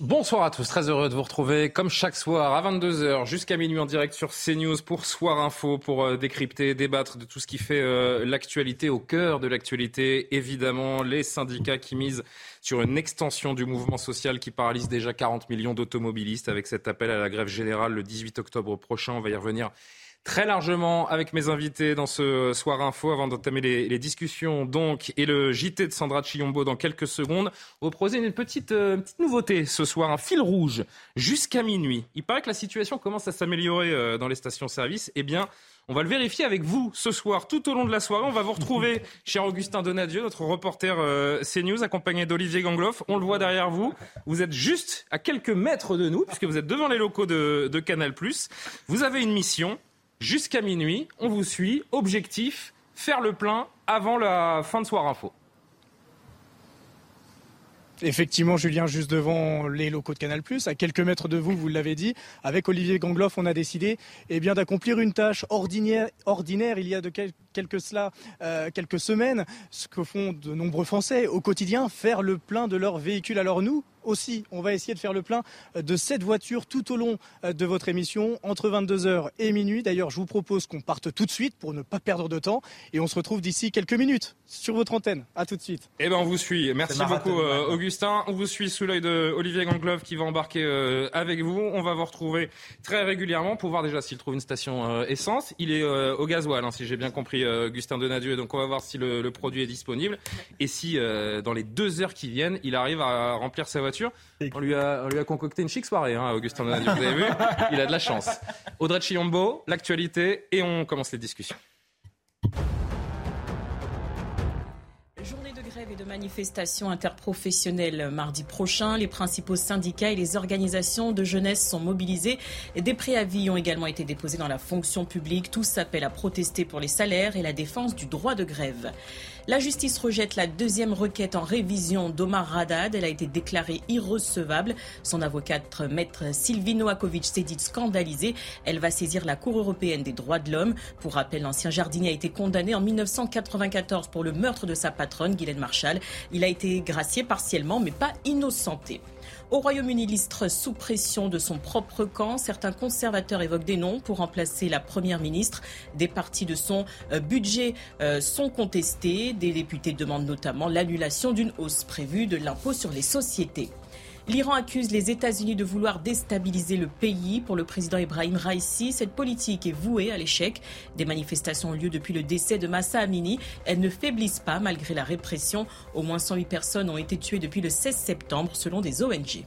Bonsoir à tous, très heureux de vous retrouver comme chaque soir à 22h jusqu'à minuit en direct sur CNews pour Soir Info, pour euh, décrypter, débattre de tout ce qui fait euh, l'actualité, au cœur de l'actualité, évidemment les syndicats qui misent sur une extension du mouvement social qui paralyse déjà 40 millions d'automobilistes avec cet appel à la grève générale le 18 octobre prochain. On va y revenir très largement avec mes invités dans ce soir info avant d'entamer les, discussions donc et le JT de Sandra Chiombo dans quelques secondes. Vous proposez une petite, euh, petite nouveauté ce soir, un fil rouge jusqu'à minuit. Il paraît que la situation commence à s'améliorer euh, dans les stations-service. Eh bien, on va le vérifier avec vous ce soir, tout au long de la soirée. On va vous retrouver, cher Augustin Donadieu, notre reporter euh, CNews, accompagné d'Olivier Gangloff. On le voit derrière vous. Vous êtes juste à quelques mètres de nous, puisque vous êtes devant les locaux de, de Canal+. Vous avez une mission, jusqu'à minuit. On vous suit. Objectif, faire le plein avant la fin de Soir Info. Effectivement, Julien, juste devant les locaux de Canal+, à quelques mètres de vous, vous l'avez dit, avec Olivier Gangloff, on a décidé eh bien, d'accomplir une tâche ordinaire, il y a de quelques, euh, quelques semaines, ce que font de nombreux Français au quotidien, faire le plein de leur véhicule. Alors nous, aussi, on va essayer de faire le plein de cette voiture tout au long euh, de votre émission, entre 22h et minuit. D'ailleurs, je vous propose qu'on parte tout de suite pour ne pas perdre de temps. Et on se retrouve d'ici quelques minutes sur votre antenne. À tout de suite. Eh bien, on vous suit. Merci beaucoup, euh, Augustin. On vous suit sous l'œil de Olivier Ganglove qui va embarquer euh, avec vous. On va vous retrouver très régulièrement pour voir déjà s'il trouve une station essence. Il est au gasoil, hein, si j'ai bien compris, Augustin Donadieu. Donc, on va voir si le, le produit est disponible et si, dans les deux heures qui viennent, il arrive à remplir sa voiture on lui a, lui a concocté une chic soirée, hein, Augustin Vous avez vu Il a de la chance. Audrey Chiyombo, l'actualité, et on commence les discussions. Journée de grève et de manifestation interprofessionnelle mardi prochain. Les principaux syndicats et les organisations de jeunesse sont mobilisés. Des préavis ont également été déposés dans la fonction publique. Tous s'appellent à protester pour les salaires et la défense du droit de grève. La justice rejette la deuxième requête en révision d'Omar Haddad. Elle a été déclarée irrecevable. Son avocate, maître Sylvie Noakovic, s'est dite scandalisée. Elle va saisir la Cour européenne des droits de l'homme. Pour rappel, l'ancien jardinier a été condamné en 1994 pour le meurtre de sa patronne, Guylaine Marshall. Il a été gracié partiellement, mais pas innocenté. Au Royaume-Uni, l'istre sous pression de son propre camp. Certains conservateurs évoquent des noms pour remplacer la première ministre. Des parties de son euh, budget euh, sont contestées. Des députés demandent notamment l'annulation d'une hausse prévue de l'impôt sur les sociétés. L'Iran accuse les États-Unis de vouloir déstabiliser le pays. Pour le président Ibrahim Raisi, cette politique est vouée à l'échec. Des manifestations ont lieu depuis le décès de Massa Amini. Elles ne faiblissent pas malgré la répression. Au moins 108 personnes ont été tuées depuis le 16 septembre selon des ONG.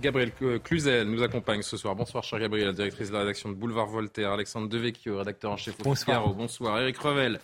Gabriel Cluzel nous accompagne ce soir. Bonsoir, cher Gabriel, directrice de la rédaction de Boulevard Voltaire. Alexandre Devecchio, rédacteur en chef au Bonsoir. Bonsoir. Eric Revel,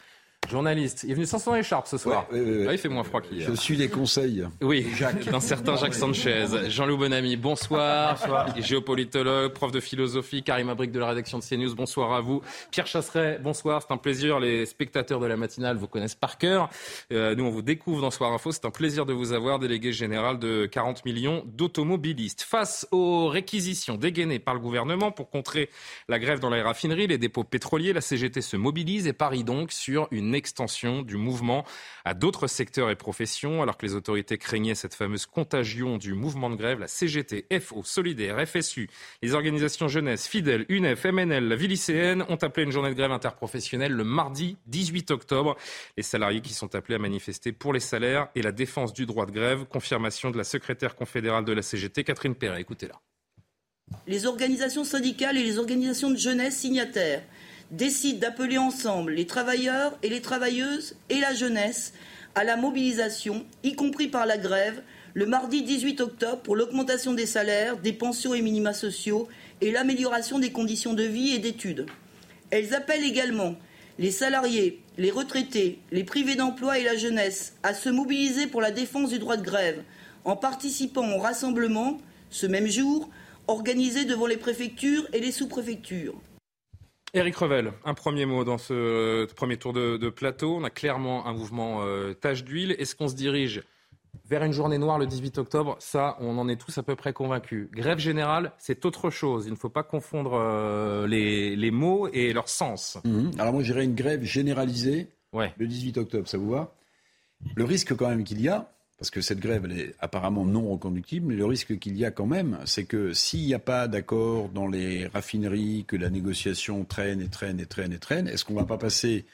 Journaliste. Il est venu sans son écharpe ce soir. Ah, il fait moins froid qu'hier. Je suis les conseils. Oui, Jacques. d'un certain Jacques Sanchez. Jean-Loup Bonamy, bonsoir. bonsoir. Géopolitologue, prof de philosophie, Karim Abric de la rédaction de CNews, bonsoir à vous. Pierre Chasseret, bonsoir. C'est un plaisir. Les spectateurs de la matinale vous connaissent par cœur. Euh, nous, on vous découvre dans Soir Info. C'est un plaisir de vous avoir, délégué général de 40 millions d'automobilistes. Face aux réquisitions dégainées par le gouvernement pour contrer la grève dans les raffineries, les dépôts pétroliers, la CGT se mobilise et parie donc sur une extension du mouvement à d'autres secteurs et professions. Alors que les autorités craignaient cette fameuse contagion du mouvement de grève, la CGT, FO, Solidaire, FSU, les organisations jeunesse, Fidèle, UNEF, MNL, la vie lycéenne ont appelé une journée de grève interprofessionnelle le mardi 18 octobre. Les salariés qui sont appelés à manifester pour les salaires et la défense du droit de grève. Confirmation de la secrétaire confédérale de la CGT, Catherine Perret. Écoutez-la. Les organisations syndicales et les organisations de jeunesse signataires décide d'appeler ensemble les travailleurs et les travailleuses et la jeunesse à la mobilisation, y compris par la grève, le mardi 18 octobre pour l'augmentation des salaires, des pensions et minima sociaux et l'amélioration des conditions de vie et d'études. Elles appellent également les salariés, les retraités, les privés d'emploi et la jeunesse à se mobiliser pour la défense du droit de grève en participant au rassemblement, ce même jour, organisé devant les préfectures et les sous-préfectures. Éric Revel, un premier mot dans ce premier tour de, plateau. On a clairement un mouvement euh, tâche d'huile. Est-ce qu'on se dirige vers une journée noire le 18 octobre? Ça, on en est tous à peu près convaincus. Grève générale, c'est autre chose. Il ne faut pas confondre euh, les, mots et leur sens. Mhm. Alors moi, j'irais une grève généralisée le 18 octobre. Ça vous va? Le risque quand même qu'il y a, parce que cette grève elle est apparemment non reconductible, mais le risque qu'il y a quand même, c'est que s'il n'y a pas d'accord dans les raffineries, que la négociation traîne et traîne et traîne et traîne, est-ce qu'on ne va pas passer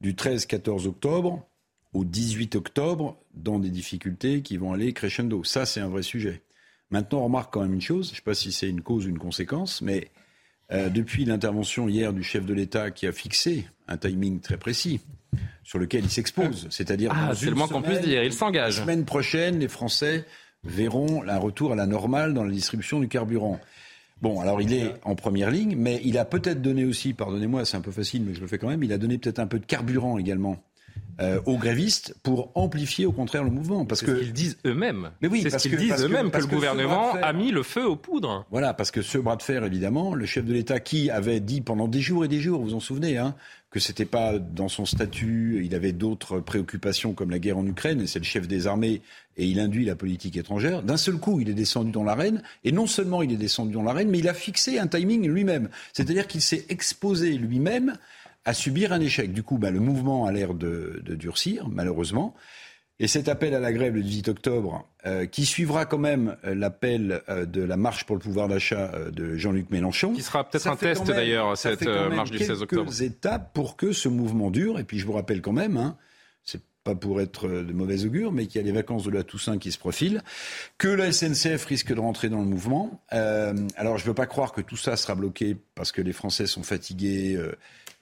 du 13-14 octobre au 18 octobre dans des difficultés qui vont aller crescendo? Ça, c'est un vrai sujet. Maintenant, on remarque quand même une chose, je ne sais pas si c'est une cause ou une conséquence, mais euh, depuis l'intervention hier du chef de l'État qui a fixé un timing très précis sur lequel il s'expose, c'est-à-dire ah, c'est le moins qu'on puisse dire, il s'engage. La semaine prochaine, les Français verront un retour à la normale dans la distribution du carburant. Bon, alors il est en première ligne, mais il a peut-être donné aussi, pardonnez-moi, c'est un peu facile, mais je le fais quand même, il a donné peut-être un peu de carburant également euh, aux grévistes pour amplifier au contraire le mouvement. Parce que qu'ils disent eux-mêmes. Mais oui, c'est ce qu'ils disent eux-mêmes que, le gouvernement a mis le feu aux poudres. Voilà, parce que ce bras de fer, évidemment, le chef de l'État qui avait dit pendant des jours et des jours, vous vous en souvenez, hein, que c'était pas dans son statut, il avait d'autres préoccupations comme la guerre en Ukraine, et c'est le chef des armées, et il induit la politique étrangère. D'un seul coup, il est descendu dans l'arène, et non seulement il est descendu dans l'arène, mais il a fixé un timing lui-même. C'est-à-dire qu'il s'est exposé lui-même à subir un échec. Du coup, bah, le mouvement a l'air de, durcir, malheureusement. Et cet appel à la grève le 18 octobre, euh, qui suivra quand même euh, l'appel euh, de la marche pour le pouvoir d'achat de Jean-Luc Mélenchon. Qui sera peut-être un test d'ailleurs, cette marche du 16 octobre. quelques étapes pour que ce mouvement dure. Et puis je vous rappelle quand même, hein, c'est pas pour être de mauvais augure, mais qu'il y a les vacances de la Toussaint qui se profilent, que la SNCF risque de rentrer dans le mouvement. alors je ne veux pas croire que tout ça sera bloqué parce que les Français sont fatigués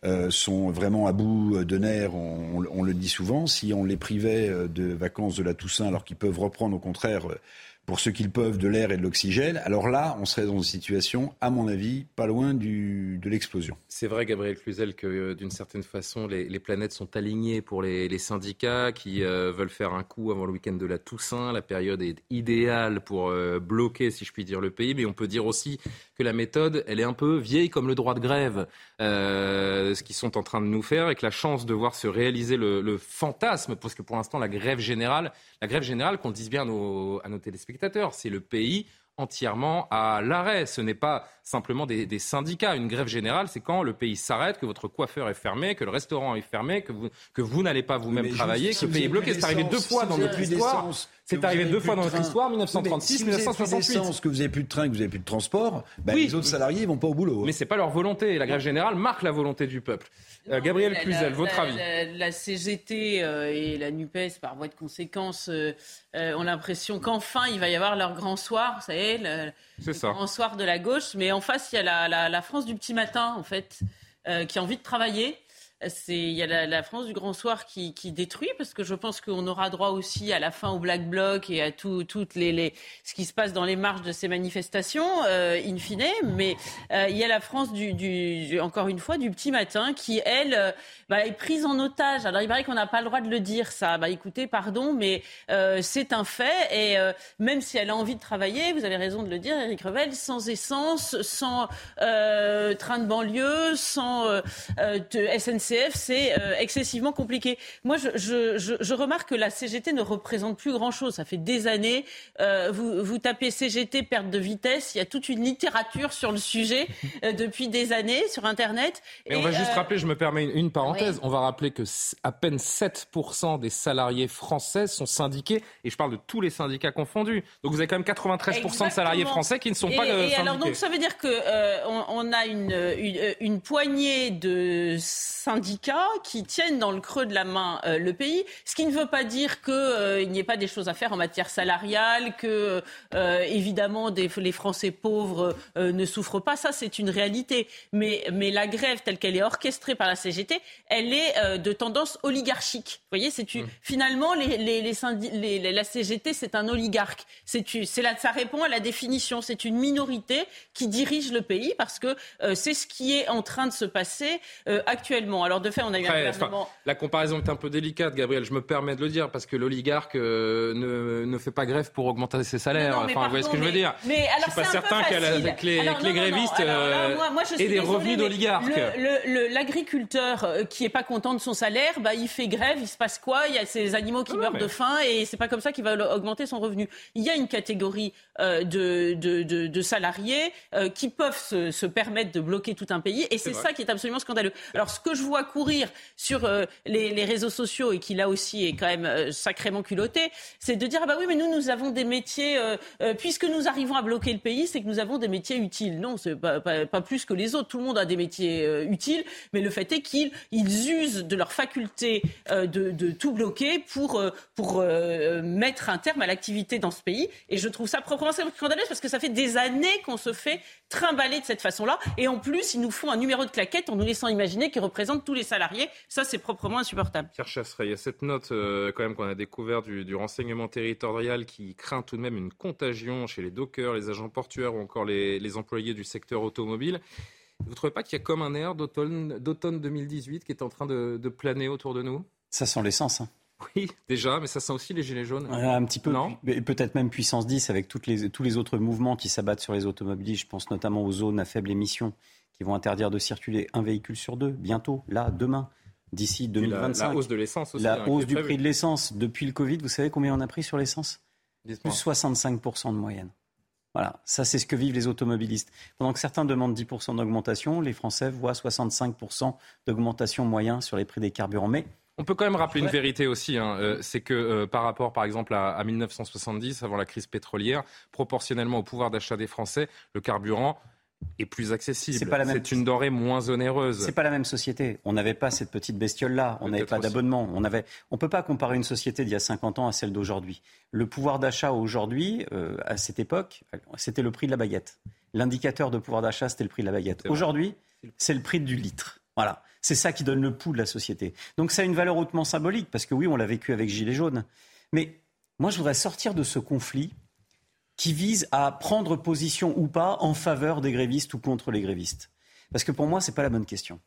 euh, sont vraiment à bout de nerfs, on, le dit souvent. Si on les privait euh, de vacances de la Toussaint alors qu'ils peuvent reprendre au contraire euh, pour ceux qu'ils peuvent de l'air et de l'oxygène, alors là, on serait dans une situation, à mon avis, pas loin de l'explosion. C'est vrai, Gabriel Cluzel, que d'une certaine façon, les, planètes sont alignées pour les, syndicats qui veulent faire un coup avant le week-end de la Toussaint. La période est idéale pour bloquer, si je puis dire, le pays. Mais on peut dire aussi que la méthode, elle est un peu vieille comme le droit de grève, ce qu'ils sont en train de nous faire, et que la chance de voir se réaliser le, fantasme, parce que pour l'instant, la grève générale, la grève générale, qu'on dise bien à nos téléspectateurs, c'est le pays entièrement à l'arrêt. Ce n'est pas simplement des, syndicats. Une grève générale, c'est quand le pays s'arrête, que votre coiffeur est fermé, que le restaurant est fermé, que vous, que vous n'allez pas vous-même travailler, que le pays est bloqué. C'est arrivé deux fois dans notre histoire. C'est arrivé deux fois dans notre histoire, 1936, 1968. que vous n'avez plus de train, que vous n'avez plus de transport, ben, les autres salariés ne vont pas au boulot. Mais ce n'est pas leur volonté. La grève générale marque la volonté du peuple. Euh, Gabriel Cluzel, votre avis la, CGT euh, et la NUPES, par voie de conséquence, euh, ont l'impression qu'enfin il va y avoir leur grand soir, vous savez, le, grand soir de la gauche. Mais en face, il y a la, la France du petit matin, en fait, qui a envie de travailler il y a la, France du grand soir qui, détruit parce que je pense qu'on aura droit aussi à la fin au black bloc et à tout toutes les, ce qui se passe dans les marges de ces manifestations euh, in fine. Mais euh, il y a la France encore une fois du petit matin qui elle euh, bah, est prise en otage. Alors il paraît qu'on n'a pas le droit de le dire ça. Bah écoutez pardon mais c'est un fait. Et même si elle a envie de travailler vous avez raison de le dire Eric Revel sans essence sans train de banlieue sans SNC c'est euh, excessivement compliqué. Moi, je, remarque que la CGT ne représente plus grand-chose. Ça fait des années. Euh, vous, tapez CGT, perte de vitesse. Il y a toute une littérature sur le sujet euh, depuis des années sur Internet. Et, on va juste rappeler, je me permets une, parenthèse, on va rappeler que à peine 7% des salariés français sont syndiqués. Et je parle de tous les syndicats confondus. Donc vous avez quand même 93% de salariés français qui ne sont pas et alors donc ça veut dire qu'on on a une, une, une poignée de syndicats syndicats qui tiennent dans le creux de la main euh, le pays, ce qui ne veut pas dire qu'il euh, n'y ait pas des choses à faire en matière salariale, que euh, évidemment des, les Français pauvres ne souffrent pas, ça c'est une réalité. Mais, mais la grève telle qu'elle est orchestrée par la CGT, elle est de tendance oligarchique. Vous voyez, c'est mmh. finalement les, les, les, la CGT c'est un oligarque. C'est là, ça répond à la définition. C'est une minorité qui dirige le pays parce que c'est ce qui est en train de se passer actuellement. Alors de fait, on a eu un La comparaison est un peu délicate, Gabriel. Je me permets de le dire parce que l'oligarque euh, ne, ne, fait pas grève pour augmenter ses salaires. enfin, vous voyez ce que je veux dire mais, alors, Je suis pas certain que les, les, grévistes euh, aient des revenus d'oligarque. L'agriculteur euh, qui est pas content de son salaire, bah, il fait grève. Il se passe quoi? Il y a ces animaux qui meurent de faim et c'est pas comme ça qu'il va augmenter son revenu. Il y a une catégorie de, de, de, salariés qui peuvent se, se, permettre de bloquer tout un pays et c'est ça qui est absolument scandaleux. Alors ce que je vois courir sur euh, les, réseaux sociaux et qui là aussi est quand même euh, sacrément culotté, c'est de dire ah bah oui mais nous nous avons des métiers puisque nous arrivons à bloquer le pays, c'est que nous avons des métiers utiles. Non, c'est pas, pas, plus que les autres. Tout le monde a des métiers utiles, mais le fait est qu'ils ils usent de leur faculté de, de, tout bloquer pour pour mettre un terme à l'activité dans ce pays. Et je trouve ça proprement scandaleux parce que ça fait des années qu'on se fait trimballer de cette façon-là. Et en plus, ils nous font un numéro de claquette en nous laissant imaginer qu'ils représentent tous les salariés. Ça, c'est proprement insupportable. Pierre Chasseret, il y a cette note euh, quand même qu'on a découvert du, renseignement territorial qui craint tout de même une contagion chez les dockers, les agents portuaires ou encore les, employés du secteur automobile. Vous ne trouvez pas qu'il y a comme un air d'automne 2018 qui est en train de, de planer autour de nous? Ça sent l'essence. Hein. Oui, déjà, mais ça sent aussi les gilets jaunes. un petit peu, non? Peut-être même puissance 10 avec toutes les, tous les autres mouvements qui s'abattent sur les automobilistes. Je pense notamment aux zones à faible émission qui vont interdire de circuler un véhicule sur deux, bientôt, là, demain, d'ici 2025. La, hausse de l'essence aussi. La hein, hausse du prix de l'essence. Depuis le Covid, vous savez combien on a pris sur l'essence? Plus 65% de moyenne. Voilà, ça c'est ce que vivent les automobilistes. Pendant que certains demandent 10% d'augmentation, les Français voient 65% d'augmentation moyenne sur les prix des carburants. Mais on peut quand même rappeler une vérité aussi, hein, euh, c'est que euh, par rapport par exemple à, 1970, avant la crise pétrolière, proportionnellement au pouvoir d'achat des Français, le carburant est plus accessible. C'est une denrée moins onéreuse. C'est pas la même société. On n'avait pas cette petite bestiole-là. On n'avait pas d'abonnement. On avait. On peut pas comparer une société d'il y a 50 ans à celle d'aujourd'hui. Le pouvoir d'achat aujourd'hui, euh, à cette époque, c'était le prix de la baguette. L'indicateur de pouvoir d'achat, c'était le prix de la baguette. Aujourd'hui, c'est le prix du litre. Voilà. C'est ça qui donne le pouls de la société. Donc ça a une valeur hautement symbolique, parce que oui, on l'a vécu avec Gilets jaunes. Mais moi, je voudrais sortir de ce conflit qui vise à prendre position ou pas en faveur des grévistes ou contre les grévistes. Parce que pour moi, ce n'est pas la bonne question.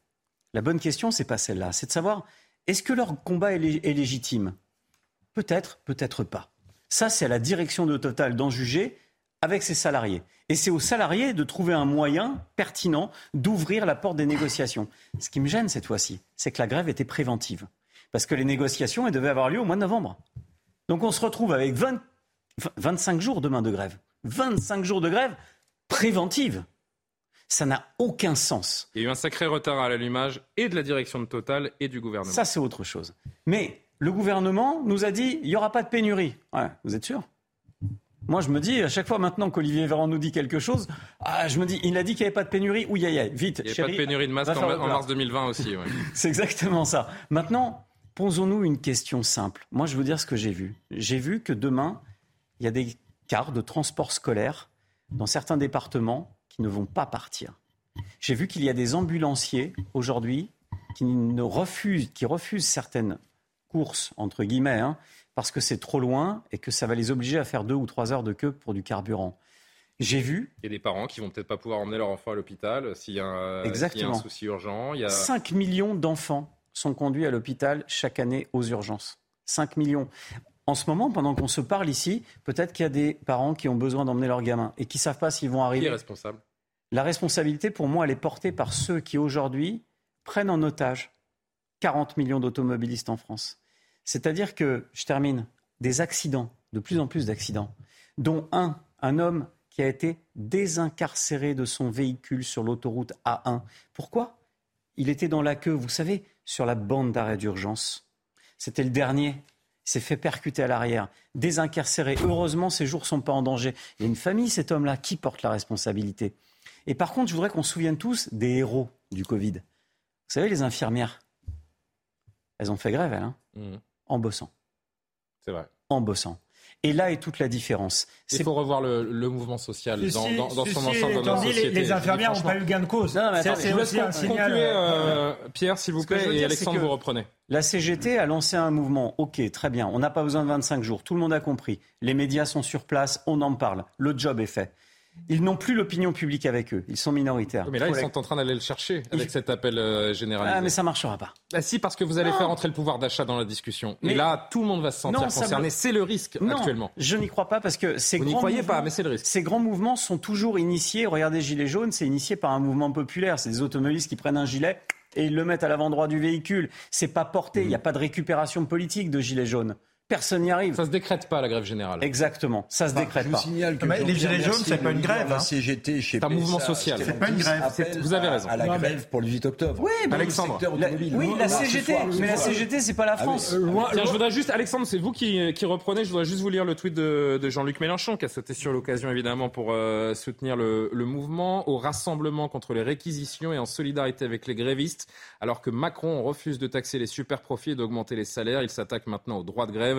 La bonne question, ce n'est pas celle-là. C'est de savoir, est-ce que leur combat est, légitime? Peut-être, peut-être pas. Ça, c'est à la direction de Total d'en juger avec ses salariés. Et c'est aux salariés de trouver un moyen pertinent d'ouvrir la porte des négociations. Ce qui me gêne cette fois-ci, c'est que la grève était préventive. Parce que les négociations, elles devaient avoir lieu au mois de novembre. Donc on se retrouve avec 25 jours demain de grève. 25 jours de grève préventive. Ça n'a aucun sens. Il y a eu un sacré retard à l'allumage et de la direction de Total et du gouvernement. Ça, c'est autre chose. Mais le gouvernement nous a dit il n'y aura pas de pénurie. vous êtes sûr? Moi, je me dis, à chaque fois maintenant qu'Olivier Véran nous dit quelque chose, ah, je me dis, il a dit qu'il n'y avait pas de pénurie. Oui, aïe, aïe, vite, Il n'y a pas de pénurie de masques en, mars 2020 aussi. C'est exactement ça. Maintenant, posons-nous une question simple. Moi, je veux dire ce que j'ai vu. J'ai vu que demain, il y a des cars de transport scolaire dans certains départements qui ne vont pas partir. J'ai vu qu'il y a des ambulanciers aujourd'hui qui ne refusent, qui refusent certaines courses entre guillemets, hein, parce que c'est trop loin et que ça va les obliger à faire deux ou trois heures de queue pour du carburant. J'ai vu. Il y a des parents qui vont peut-être pas pouvoir emmener leur enfant à l'hôpital s'il y, a un souci urgent. Il y a... 5 millions d'enfants sont conduits à l'hôpital chaque année aux urgences. 5 millions. En ce moment, pendant qu'on se parle ici, peut-être qu'il y a des parents qui ont besoin d'emmener leurs gamins et qui ne savent pas s'ils vont arriver. Qui est responsable? La responsabilité, pour moi, elle est portée par ceux qui, aujourd'hui, prennent en otage 40 millions d'automobilistes en France. C'est-à-dire que, je termine, des accidents, de plus en plus d'accidents, dont un, un homme qui a été désincarcéré de son véhicule sur l'autoroute A1. Pourquoi? Il était dans la queue, vous savez, sur la bande d'arrêt d'urgence. C'était le dernier. S'est fait percuter à l'arrière, désincarcéré. Heureusement, ses jours ne sont pas en danger. Il y a une famille, cet homme-là, qui porte la responsabilité. Et par contre, je voudrais qu'on se souvienne tous des héros du Covid. Vous savez, les infirmières, elles ont fait grève, elles. Hein mmh en bossant. C'est vrai. En bossant. Et là est toute la différence. Il faut revoir le, mouvement social dans, son ensemble dans notre société. Les, infirmières n'ont pas eu gain de cause. c'est aussi un signal. Euh, Pierre, s'il vous plaît, et Alexandre, vous reprenez. La CGT a lancé un mouvement. Ok, très bien. On n'a pas besoin de 25 jours. Tout le monde a compris. Les médias sont sur place. On en parle. Le job est fait. Ils n'ont plus l'opinion publique avec eux. Ils sont minoritaires. mais là, ils sont en train d'aller le chercher avec cet appel euh, général. Ah, mais ça marchera pas. Bah, si, parce que vous allez faire entrer le pouvoir d'achat dans la discussion. Mais... Et là, tout le monde va se sentir concerné. C'est le risque non, actuellement. Je n'y crois pas parce que ces vous grands croyez pas, mais c'est le risque. Ces grands mouvements sont toujours initiés. Regardez Gilets jaunes, c'est initié par un mouvement populaire. C'est des automobilistes qui prennent un gilet et ils le mettent à l'avant droit du véhicule. C'est pas porté. Il n'y a pas de récupération politique de Gilets jaunes. Personne n'y arrive. Ça se décrète pas la grève générale. Exactement, ça se décrète je pas. Signale que les gilets jaunes, c'est pas une grève. Hein. CGT c'est un mouvement social. C'est pas une grève. Vous avez raison. À la grève pour le 8 octobre. Oui, Alexandre. oui, la CGT. Mais la CGT, c'est pas la ah France. Euh, Tiens, je voudrais juste, Alexandre, c'est vous qui, qui reprenez. Je voudrais juste vous lire le tweet de, Jean-Luc Mélenchon, qui a sauté sur l'occasion évidemment pour euh, soutenir le, le mouvement au rassemblement contre les réquisitions et en solidarité avec les grévistes. Alors que Macron refuse de taxer les super profits et d'augmenter les salaires, il s'attaque maintenant au droit de grève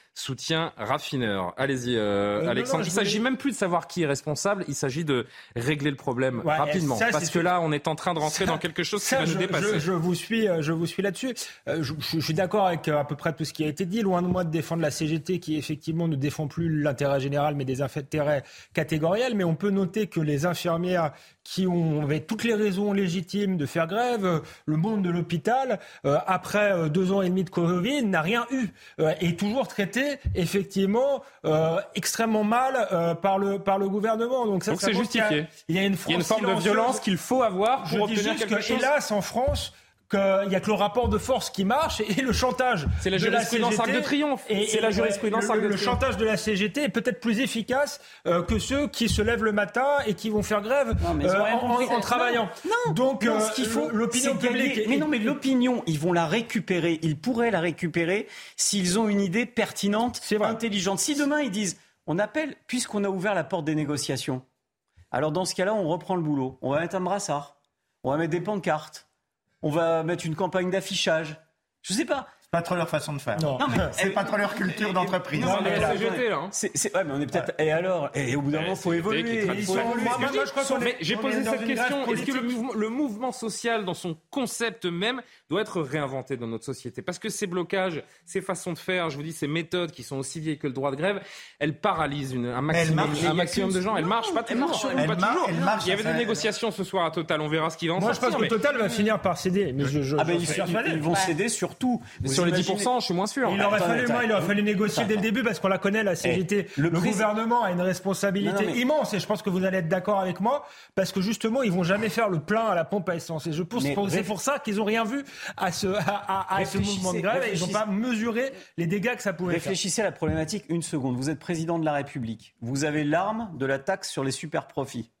soutien raffineur. Allez-y, euh, euh, Alexandre. il ne s'agit même plus de savoir qui est responsable, il s'agit de régler le problème rapidement. parce que là, on est en train de rentrer dans quelque chose qui va nous dépasser. Je, vous suis, euh, je vous suis là-dessus. Je, je, suis d'accord avec à peu près tout ce qui a été dit. Loin de moi de défendre la CGT qui, effectivement, ne défend plus l'intérêt général, mais des intérêts catégoriels. Mais on peut noter que les infirmières qui ont avait toutes les raisons légitimes de faire grève, le monde de l'hôpital, après deux ans et demi de Covid, n'a rien eu. et toujours traité effectivement euh, extrêmement mal euh, par le par le gouvernement. Donc ça, c'est justifié. Il y, a, une, forme de violence qu'il faut avoir pour obtenir quelque chose. Hélas, en France, qu'il n'y a que le rapport de force qui marche et le chantage. C'est la jurisprudence Arc de Triomphe. C'est la jurisprudence Arc de Triomphe. Le chantage de la CGT est peut-être plus efficace euh, que ceux qui se lèvent le matin et qui vont faire grève euh, en, travaillant. Non, Donc, euh, ce qu'il faut, l'opinion publique. Mais non, mais l'opinion, ils vont la récupérer. Ils pourraient la récupérer s'ils ont une idée pertinente, intelligente. Si demain ils disent, on appelle, puisqu'on a ouvert la porte des négociations. Alors dans ce cas-là, on reprend le boulot. On va mettre un brassard. On va mettre des pancartes on va mettre une campagne d'affichage. Je sais pas pas trop leur façon de faire. Non, mais c'est pas trop leur culture d'entreprise. Non, mais la CGT là. C'est, ouais, mais on est peut-être. Et alors Et au bout d'un moment, faut évoluer. J'ai posé cette question. Est-ce que le mouvement, le mouvement social, dans son concept même, doit être réinventé dans notre société? Parce que ces blocages, ces façons de faire, je vous dis, ces méthodes qui sont aussi vieilles que le droit de grève, elles paralysent une, un maximum, un maximum de gens. Elles marchent pas toujours. Elles marchent pas toujours. Il y avait des négociations ce soir à Total. On verra ce qui va en Moi, je pense que Total va finir par céder. Mais je, ah ben, ils vont céder surtout sur les 10%, je suis moins sûr. Il aurait fallu, moi, il aurait fallu négocier dès le début parce qu'on la connaît, la CGT. Eh, le, gouvernement a une responsabilité immense et je pense que vous allez être d'accord avec moi parce que justement, ils vont jamais faire le plein à la pompe à essence. Et je pense que c'est pour ça qu'ils ont rien vu à ce, à, ce mouvement de grève et ils n'ont pas mesuré les dégâts que ça pouvait faire. Réfléchissez à la problématique une seconde. Vous êtes président de la République. Vous avez l'arme de la taxe sur les super profits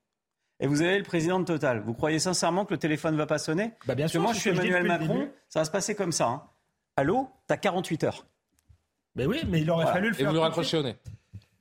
et vous avez le président de Total. Vous croyez sincèrement que le téléphone ne va pas sonner? Bah Bien sûr. moi, je suis Emmanuel Macron. Ça va se passer comme ça. Hein. Allô T'as 48 heures. Mais oui, mais il aurait fallu le faire. Et vous le raccrochez au nez.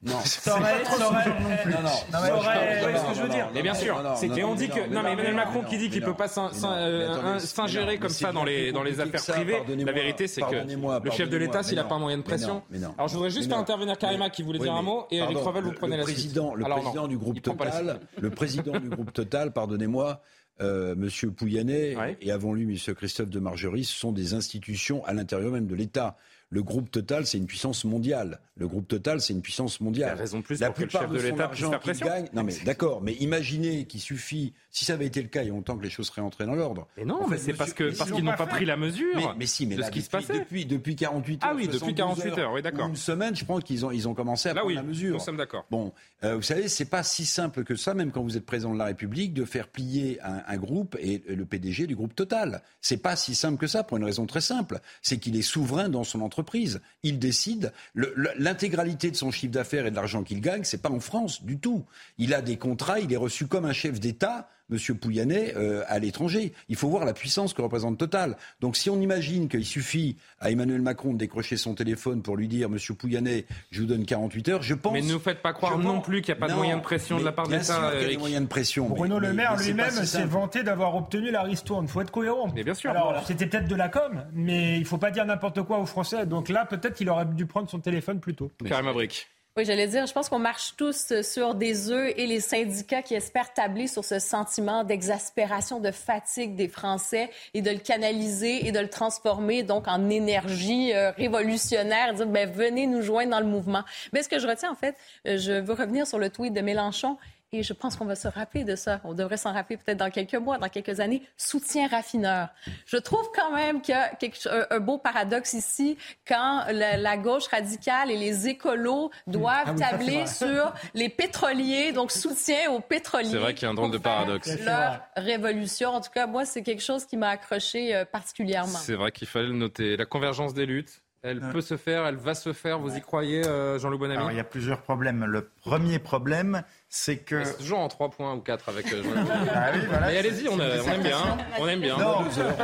Non, ça aurait, ça aurait non plus. Non, non, ce que je veux dire. Mais bien sûr, c'est on dit que non, mais Emmanuel Macron qui dit qu'il peut pas s'ingérer comme ça dans les dans les affaires privées. La vérité, c'est que le chef de l'État, s'il n'a pas un moyen de pression. Alors, je voudrais juste faire intervenir Karima qui voulait dire un mot et Eric Revel, vous prenez la suite. Le président du groupe Total, le président du groupe Total, pardonnez-moi. Euh, Monsieur Pouyanné et avant lui Monsieur Christophe de Margerie, ce sont des institutions à l'intérieur même de l'État. Le groupe Total, c'est une puissance mondiale. Le groupe Total, c'est une puissance mondiale. La raison plus la plupart que le chef de, l'État puisse faire pression. Gagne, non mais d'accord, mais imaginez qu'il suffit, si ça avait été le cas, il y a longtemps que les choses seraient entrées dans l'ordre. Mais non, mais c'est parce que parce qu'ils n'ont pas, pris la mesure. Mais, si, mais de ce qui se passait depuis depuis 48 heures. Ah oui, depuis 48 heures, oui d'accord. Une semaine, je pense qu'ils ont ils ont commencé à prendre la mesure. Nous sommes d'accord. Bon, euh, vous savez, c'est pas si simple que ça, même quand vous êtes président de la République, de faire plier un, un groupe et le PDG du groupe Total. C'est pas si simple que ça pour une raison très simple, c'est qu'il est souverain dans son entreprise. Il décide l'intégralité de son chiffre d'affaires et de l'argent qu'il gagne, c'est pas en France du tout. Il a des contrats, il est reçu comme un chef d'État M. Pouyanné euh, à l'étranger. Il faut voir la puissance que représente Total. Donc si on imagine qu'il suffit à Emmanuel Macron de décrocher son téléphone pour lui dire Monsieur Pouyanné, je vous donne 48 heures, je pense. Mais ne nous faites pas croire non plus qu'il n'y a pas de moyens de pression de la part de l'État. Il y a des moyens de pression. Bruno Le Maire lui-même s'est vanté d'avoir obtenu la ristourne. Il faut être cohérent. Mais bien sûr. Alors c'était peut-être de la com, mais il ne faut pas dire n'importe quoi aux Français. Donc là, peut-être qu'il aurait dû prendre son téléphone plus tôt. Karim Abrik. Oui, j'allais dire, je pense qu'on marche tous sur des œufs et les syndicats qui espèrent tabler sur ce sentiment d'exaspération, de fatigue des Français et de le canaliser et de le transformer donc en énergie euh, révolutionnaire, dire ben venez nous joindre dans le mouvement. Mais ce que je retiens en fait, euh, je veux revenir sur le tweet de Mélenchon. Et je pense qu'on va se rappeler de ça. On devrait s'en rappeler peut-être dans quelques mois, dans quelques années. Soutien raffineur. Je trouve quand même qu'il y a un, beau paradoxe ici quand la, gauche radicale et les écolos doivent ah tabler sur les pétroliers, donc soutien aux pétroliers. C'est vrai qu'il y a un drôle de paradoxe. Leur révolution. En tout cas, moi, c'est quelque chose qui m'a accroché euh, particulièrement. C'est vrai qu'il fallait le noter. La convergence des luttes Elle peut se faire, elle va se faire. Vous y croyez, Jean-Loup Bonamy Alors, il y a plusieurs problèmes. Le premier problème, c'est que. C'est toujours en 3 points ou 4 avec Jean-Loup. ah oui, voilà. Mais allez-y, on, aime bien. On aime bien. Non, deux heures.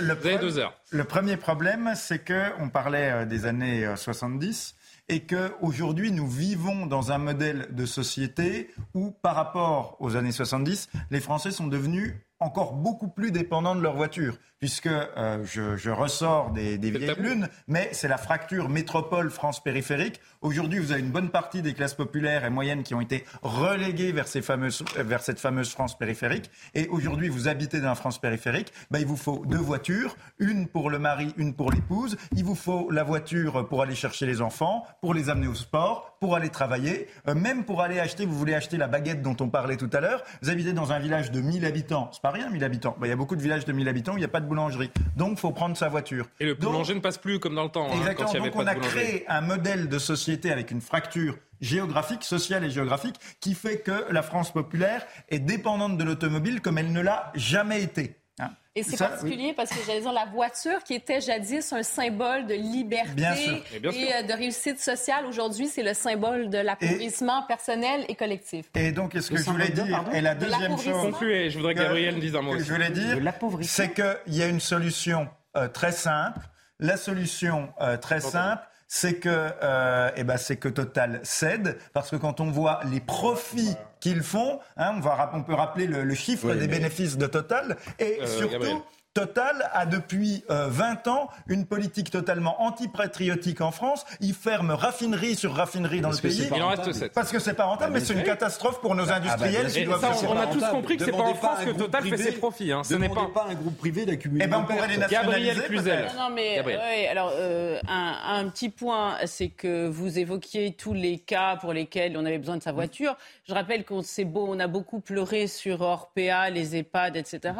Le, vous avez deux heures. Le premier problème, c'est que on parlait des années 70 et qu'aujourd'hui nous vivons dans un modèle de société où par rapport aux années 70, les Français sont devenus encore beaucoup plus dépendants de leur voiture, puisque euh, je, ressors des, vieilles lunes, mais c'est la fracture métropole France périphérique. Aujourd'hui, vous avez une bonne partie des classes populaires et moyennes qui ont été reléguées vers, ces fameuses, vers cette fameuse France périphérique. Et aujourd'hui, vous habitez dans la France périphérique, ben, il vous faut deux voitures, une pour le mari, une pour l'épouse. Il vous faut la voiture pour aller chercher les enfants, pour les amener au sport, pour aller travailler, euh, même pour aller acheter, vous voulez acheter la baguette dont on parlait tout à l'heure. Vous habitez dans un village de 1000 habitants, pas rien, 1000 habitants. Bah, il y a beaucoup de villages de 1000 habitants où il n'y a pas de boulangerie. Donc, il faut prendre sa voiture. Et le boulanger ne passe plus comme dans le temps. Hein, exactement. Quand il y avait Donc, on a créé un modèle de société avec une fracture géographique, sociale et géographique, qui fait que la France populaire est dépendante de l'automobile comme elle ne l'a jamais été. Hein? Et c'est particulier parce que j'allais dire la voiture qui était jadis un symbole de liberté et, euh, de réussite sociale, aujourd'hui c'est le symbole de l'appauvrissement personnel et collectif. Et donc, est-ce que je voulais dire, et la deuxième chose, Concluez, je voudrais que Gabriel dise un mot. je voulais dire, c'est qu'il y a une solution euh, très simple. La solution euh, très simple, c'est que, euh, eh ben, c'est que Total cède, parce que quand on voit les profits qu'ils font, hein, on, va, on peut rappeler le, chiffre des bénéfices de Total, et euh, surtout, Total a depuis 20 euh, ans une politique totalement antipatriotique en France. Il ferme raffinerie sur raffinerie dans le pays. Il en reste 7. Parce que c'est pas rentable, mais, c'est une catastrophe pour nos ah, bah, industriels. on, a tous compris que c'est pas en France que Total fait ses profits. Hein. Ce n'est pas... un groupe privé d'accumuler. Eh ben on pourrait les nationaliser. Gabriel Cluzel. Non, mais ouais, alors euh, un, un, petit point, c'est que vous évoquiez tous les cas pour lesquels on avait besoin de sa voiture. Je rappelle qu'on beau, on a beaucoup pleuré sur Orpea, les EHPAD, etc.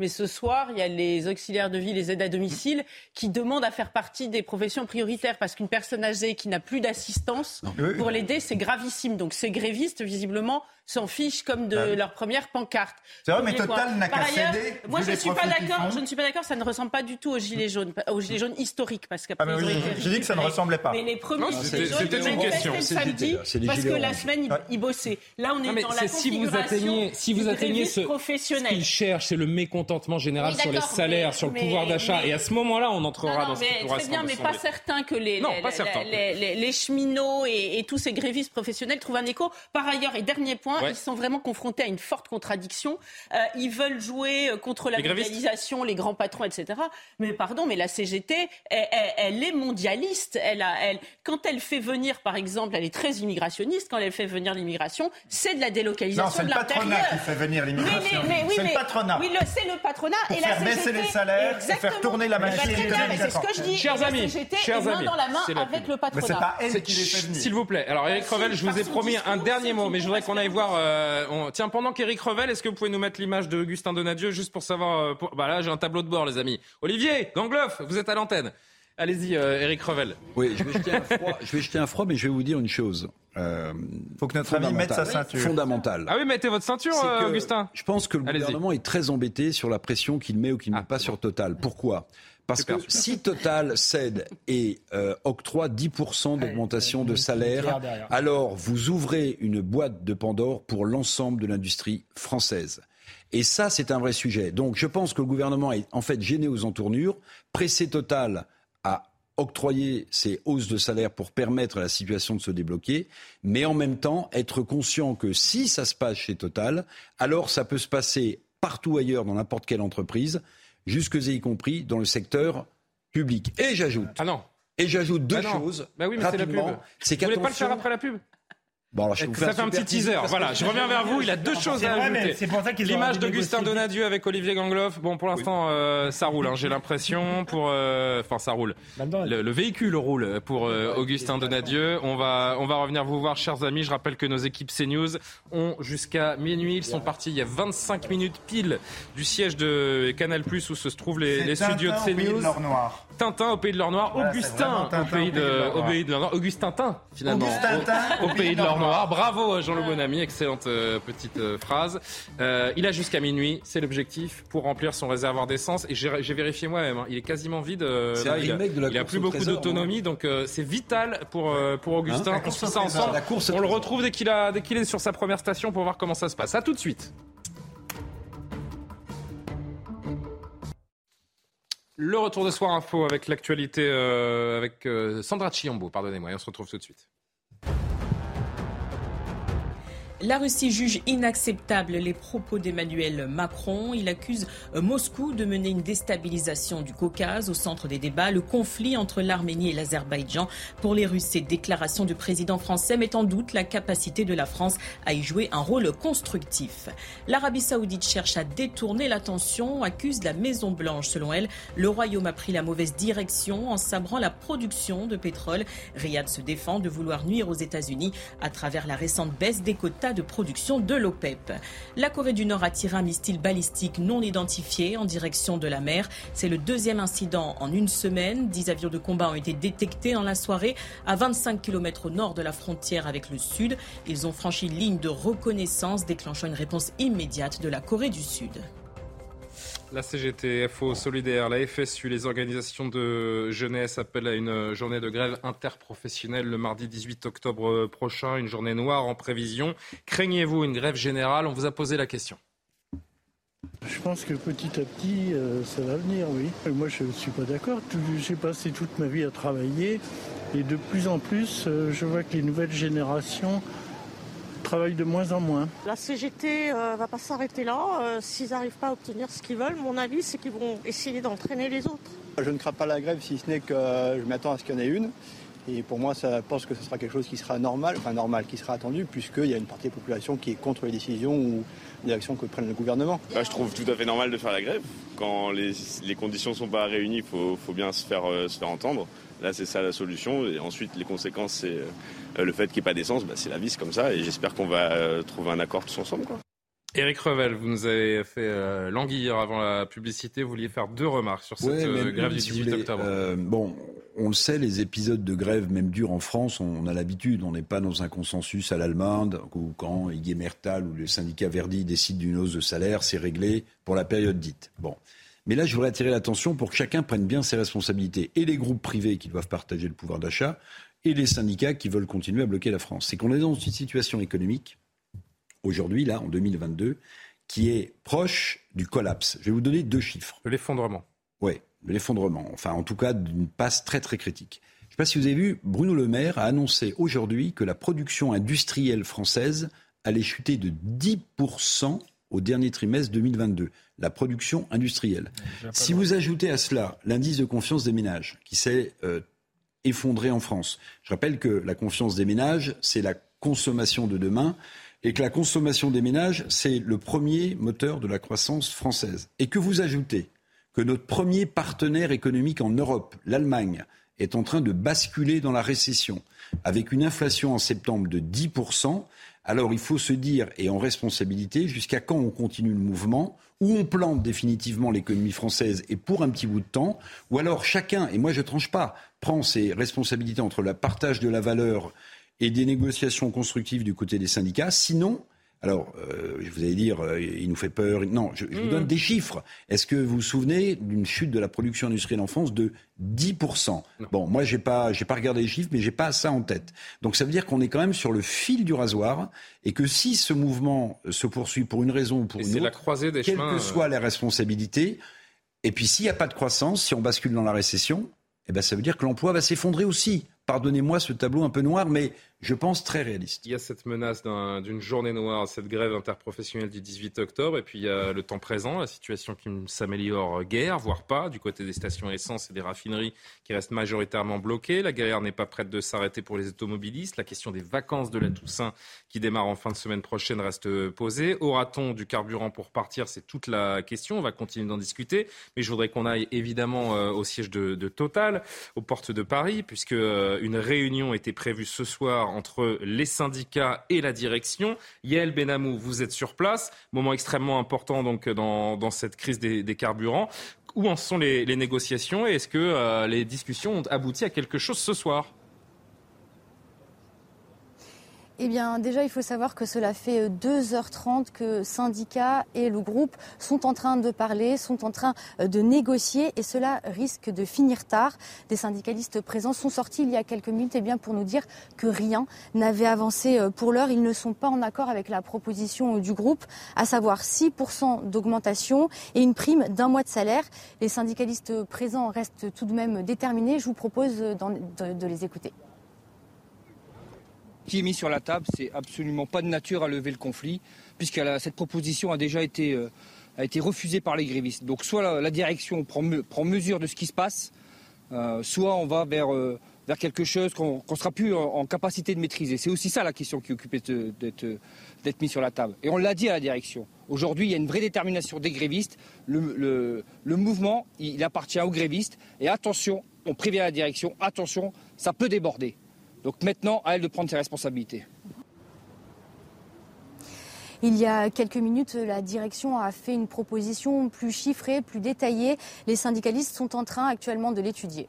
Mais ce soir, il y a les auxiliaires de vie, les aides à domicile, qui demandent à faire partie des professions prioritaires parce qu'une personne âgée qui n'a plus d'assistance pour l'aider, c'est gravissime. Donc ces grévistes, visiblement, s'en fichent comme de bah leur première pancarte. C'est vrai, mais Total n'a qu'à céder. Moi, je, suis pas d'accord. Je ne suis pas d'accord. Ça ne ressemble pas du tout aux gilets jaunes, aux gilets jaunes historiques, parce qu'après ah, oui, j'ai dit que ça ne ressemblait pas. Mais les premiers gilets jaunes, c'était une question. le samedi, parce que la semaine, ils bossaient. Là, on est dans la si vous atteignez, si vous atteignez ce, ce qu'ils cherchent, c'est le mécontentement général sur les salaires, sur le pouvoir d'achat, et à ce moment-là, on entrera dans cette Très bien, mais pas certain que les les cheminots et tous ces grévistes professionnels trouvent un écho. Par ailleurs, et dernier point, ils sont vraiment confrontés à une forte contradiction. Euh, ils veulent jouer euh, contre la mondialisation, les grands patrons, etc. Mais pardon, mais la CGT, elle, est mondialiste. Elle a, elle, quand elle fait venir, par exemple, elle est très immigrationniste. Quand elle fait venir l'immigration, c'est de la délocalisation de l'intérieur. C'est le patronat qui fait venir l'immigration. c'est le patronat. Oui, c'est le patronat Pour et faire baisser les salaires, et faire tourner la machine. C'est ce que je dis. Chers amis, la CGT chers dans la main avec le patronat. Mais c'est pas elle qui les fait venir. S'il vous plaît. Alors, Eric Revel, je vous ai promis un dernier mot, mais je voudrais qu'on aille voir. Euh, Tiens, pendant qu'Éric Revel, est-ce que vous pouvez nous mettre l'image de Augustin Donadieu juste pour savoir euh, Bah là, j'ai un tableau de bord, les amis. Olivier, Gangloff, vous êtes à l'antenne. Allez-y, euh, Éric Revel. Oui, je vais, jeter un froid, je vais jeter un froid, mais je vais vous dire une chose. Euh, faut que notre ami mette sa ceinture. Fondamentale. Ah oui, mettez votre ceinture, euh, Augustin. Je pense que le gouvernement est très embêté sur la pression qu'il met ou qu'il ne met ah, pas sur Total. Pourquoi? Parce que si Total cède et euh, octroie 10% d'augmentation de salaire, alors vous ouvrez une boîte de Pandore pour l'ensemble de l'industrie française. Et ça, c'est un vrai sujet. Donc je pense que le gouvernement est en fait gêné aux entournures, pressé Total à octroyer ces hausses de salaire pour permettre à la situation de se débloquer, mais en même temps être conscient que si ça se passe chez Total, alors ça peut se passer partout ailleurs dans n'importe quelle entreprise jusque et y compris dans le secteur public. Et j'ajoute. Ah non. Et j'ajoute deux bah choses. Bah oui, mais c'est la pub. Vous voulez pas le faire après la pub? Bon, ça fait un petit teaser. Voilà, je reviens vers vous. Il a deux choses à ajouter. L'image d'Augustin Donadieu avec Olivier Gangloff. Bon, pour l'instant, euh, ça roule. Hein, J'ai l'impression. Pour, euh, enfin, ça roule. Le, véhicule roule pour euh, Augustin Donadieu. On va, on va revenir vous voir, chers amis. Je rappelle que nos équipes CNews ont jusqu'à minuit. Ils sont partis il y a 25 minutes pile du siège de Canal Plus où se trouvent les, les studios de CNews. Tintin au pays de l'or noir, Augustin au pays de, au pays de l'or noir, Augustin Tintin finalement au, pays de l'or noir. Bravo Jean-Loup Bonamy, excellente euh, petite euh, phrase. Euh, il a jusqu'à minuit, c'est l'objectif pour remplir son réservoir d'essence et j'ai vérifié moi-même, hein. il est quasiment vide. là, il, a, il a plus beaucoup d'autonomie, donc c'est vital pour pour Augustin. Hein, on se ça ensemble. on le retrouve dès qu'il a dès qu'il est sur sa première station pour voir comment ça se passe. À tout de suite. Le retour de Soir Info avec l'actualité, euh, avec euh, Sandra Chiombo, pardonnez-moi, on se retrouve tout de suite. La Russie juge inacceptable les propos d'Emmanuel Macron. Il accuse euh, Moscou de mener une déstabilisation du Caucase. Au centre des débats, le conflit entre l'Arménie et l'Azerbaïdjan. Pour les Russes, ces déclarations du président français mettent en doute la capacité de la France à y jouer un rôle constructif. L'Arabie saoudite cherche à détourner l'attention, accuse la Maison-Blanche. Selon elle, le Royaume a pris la mauvaise direction en sabrant la production de pétrole. Riyad se défend de vouloir nuire aux États-Unis à travers la récente baisse des quotas de production de l'OPEP. La Corée du Nord a tiré un missile balistique non identifié en direction de la mer. C'est le deuxième incident en une semaine. Dix avions de combat ont été détectés dans la soirée à 25 km au nord de la frontière avec le Sud. Ils ont franchi une ligne de reconnaissance déclenchant une réponse immédiate de la Corée du Sud. La CGT, FO Solidaire, la FSU, les organisations de jeunesse appellent à une journée de grève interprofessionnelle le mardi 18 octobre prochain, une journée noire en prévision. Craignez-vous une grève générale? On vous a posé la question. Je pense que petit à petit, euh, ça va venir, oui. Moi, je ne suis pas d'accord. J'ai passé toute ma vie à travailler et de plus en plus, euh, je vois que les nouvelles générations travaillent de moins en moins. La CGT ne euh, va pas s'arrêter là. Euh, s'ils n'arrivent pas à obtenir ce qu'ils veulent, mon avis, c'est qu'ils vont essayer d'entraîner les autres. Je ne crains pas la grève si ce n'est que je m'attends à ce qu'il y en ait une. Et pour moi, ça, je pense que ce sera quelque chose qui sera normal, enfin normal, qui sera attendu, puisqu'il y a une partie de la population qui est contre les décisions ou les actions que prenne le gouvernement. Bah, je trouve tout à fait normal de faire la grève. Quand les, conditions ne sont pas réunies, il faut, bien se faire, euh, se faire entendre. Là, c'est ça la solution. Et ensuite, les conséquences, c'est euh, le fait qu'il n'y ait pas d'essence. Bah, c'est la vie, comme ça. Et j'espère qu'on va euh, trouver un accord tous ensemble. Quoi. Éric Revel, vous nous avez fait euh, languir avant la publicité. Vous vouliez faire deux remarques sur cette grève du 18 octobre. bon, on le sait, les épisodes de grève, même durs en France, on, a l'habitude. On n'est pas dans un consensus à l'allemande où quand Igué Mertal ou le syndicat Verdi décident d'une hausse de salaire, c'est réglé pour la période dite. Bon. Mais là, je voudrais attirer l'attention pour que chacun prenne bien ses responsabilités. Et les groupes privés qui doivent partager le pouvoir d'achat, et les syndicats qui veulent continuer à bloquer la France. C'est qu'on est dans une situation économique, aujourd'hui, là, en 2022, qui est proche du collapse. Je vais vous donner deux chiffres. De l'effondrement. Oui, de l'effondrement. Enfin, en tout cas, d'une passe très, très critique. Je ne sais pas si vous avez vu, Bruno Le Maire a annoncé aujourd'hui que la production industrielle française allait chuter de 10% au dernier trimestre 2022, la production industrielle. Si vous ajoutez à cela l'indice de confiance des ménages, qui s'est euh, effondré en France, je rappelle que la confiance des ménages, c'est la consommation de demain, et que la consommation des ménages, c'est le premier moteur de la croissance française. Et que vous ajoutez que notre premier partenaire économique en Europe, l'Allemagne, est en train de basculer dans la récession, avec une inflation en septembre de 10%, alors il faut se dire, et en responsabilité, jusqu'à quand on continue le mouvement, où on plante définitivement l'économie française et pour un petit bout de temps, ou alors chacun, et moi je tranche pas, prend ses responsabilités entre le partage de la valeur et des négociations constructives du côté des syndicats. Sinon, alors, euh, je vous allez dire, euh, il nous fait peur. Non, je, vous donne mm. des chiffres. Est-ce que vous vous souvenez d'une chute de la production industrielle en France de 10% Bon, moi, j'ai pas, j'ai pas regardé les chiffres, mais j'ai pas ça en tête. Donc, ça veut dire qu'on est quand même sur le fil du rasoir et que si ce mouvement se poursuit pour une raison ou pour une autre, la croisée des quelles que euh. soient les responsabilités, et puis s'il n'y a pas de croissance, si on bascule dans la récession, eh ben, ça veut dire que l'emploi va s'effondrer aussi. Pardonnez-moi ce tableau un peu noir, mais je pense, très réaliste. Il y a cette menace d'une journée noire, cette grève interprofessionnelle du 18 octobre, et puis il y a le temps présent, la situation qui ne s'améliore guère, voire pas, du côté des stations essence et des raffineries qui restent majoritairement bloquées. La guerre n'est pas prête de s'arrêter pour les automobilistes. La question des vacances de la Toussaint, qui démarre en fin de semaine prochaine, reste posée. Aura-t-on du carburant pour partir? C'est toute la question. On va continuer d'en discuter, mais je voudrais qu'on aille évidemment euh, au siège de, de, Total, aux portes de Paris, puisque euh, une réunion était prévue ce soir entre les syndicats et la direction. Yael Benamou, vous êtes sur place. Moment extrêmement important donc dans, cette crise des, carburants. où en sont les, négociations? Et est-ce que les discussions ont abouti à quelque chose ce soir? Eh bien, déjà, il faut savoir que cela fait 2h30 que syndicats et le groupe sont en train de parler, sont en train euh, de négocier et cela risque de finir tard. Des syndicalistes présents sont sortis il y a quelques minutes eh bien, pour nous dire que rien n'avait avancé euh, pour l'heure. Ils ne sont pas en accord avec la proposition du groupe, à savoir 6% d'augmentation et une prime d'un mois de salaire. Les syndicalistes présents restent tout de même déterminés. Je vous propose de les écouter qui est mis sur la table, c'est absolument pas de nature à lever le conflit, puisque cette proposition a déjà été, euh, été refusée par les grévistes. Donc soit la, direction prend, mesure de ce qui se passe, euh, soit on va vers, euh, quelque chose qu'on ne sera plus en, capacité de maîtriser. C'est aussi ça la question qui occupe d'être mise sur la table. Et on l'a dit à la direction. Aujourd'hui, il y a une vraie détermination des grévistes. Le, le mouvement, il appartient aux grévistes. Et attention, on prévient la direction, attention, ça peut déborder. Donc maintenant, à elle de prendre ses responsabilités. Il y a quelques minutes, la direction a fait une proposition plus chiffrée, plus détaillée. Les syndicalistes sont en train actuellement de l'étudier.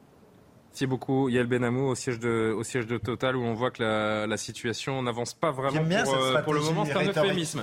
Merci beaucoup Yael Benamou au siège de, au siège de Total où on voit que la, la situation n'avance pas vraiment pour, euh, pour, le moment. C'est un euphémisme.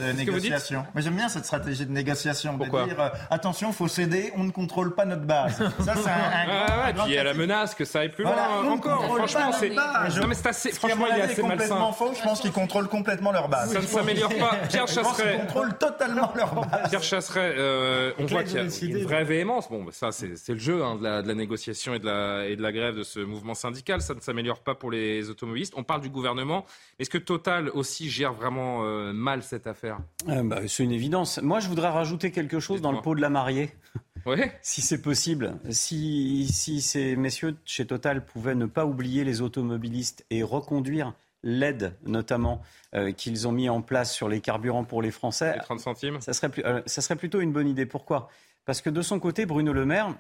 Mais j'aime bien cette stratégie de négociation. Pourquoi de dire euh, attention, faut céder, on ne contrôle pas notre base. Ça, c'est un, puis il y a la menace que ça aille plus loin encore. Franchement, c'est. Non, mais c'est assez. Franchement, il est assez complètement faux. Je pense qu'ils contrôlent complètement leur base. Ça ne s'améliore pas. Pierre Chasseret. Ils contrôlent totalement leur base. Pierre Chasseret, euh, on voit qu'il y a une vraie véhémence. Bon, ça, c'est le jeu hein, de la négociation et de la grève de ce mouvement syndical. Ça ne s'améliore pas pour les automobilistes. On parle du gouvernement. Est-ce que Total aussi gère vraiment euh, mal cette affaire? Euh, bah, C'est une évidence. Moi, je voudrais rajouter quelque chose dans le pot de la mariée. Oui. si c'est possible, si, si ces messieurs chez Total pouvaient ne pas oublier les automobilistes et reconduire l'aide notamment euh, qu'ils ont mis en place sur les carburants pour les Français. Les 30 centimes ça serait, ça serait plutôt une bonne idée. Pourquoi? Parce que de son côté, Bruno Le Maire,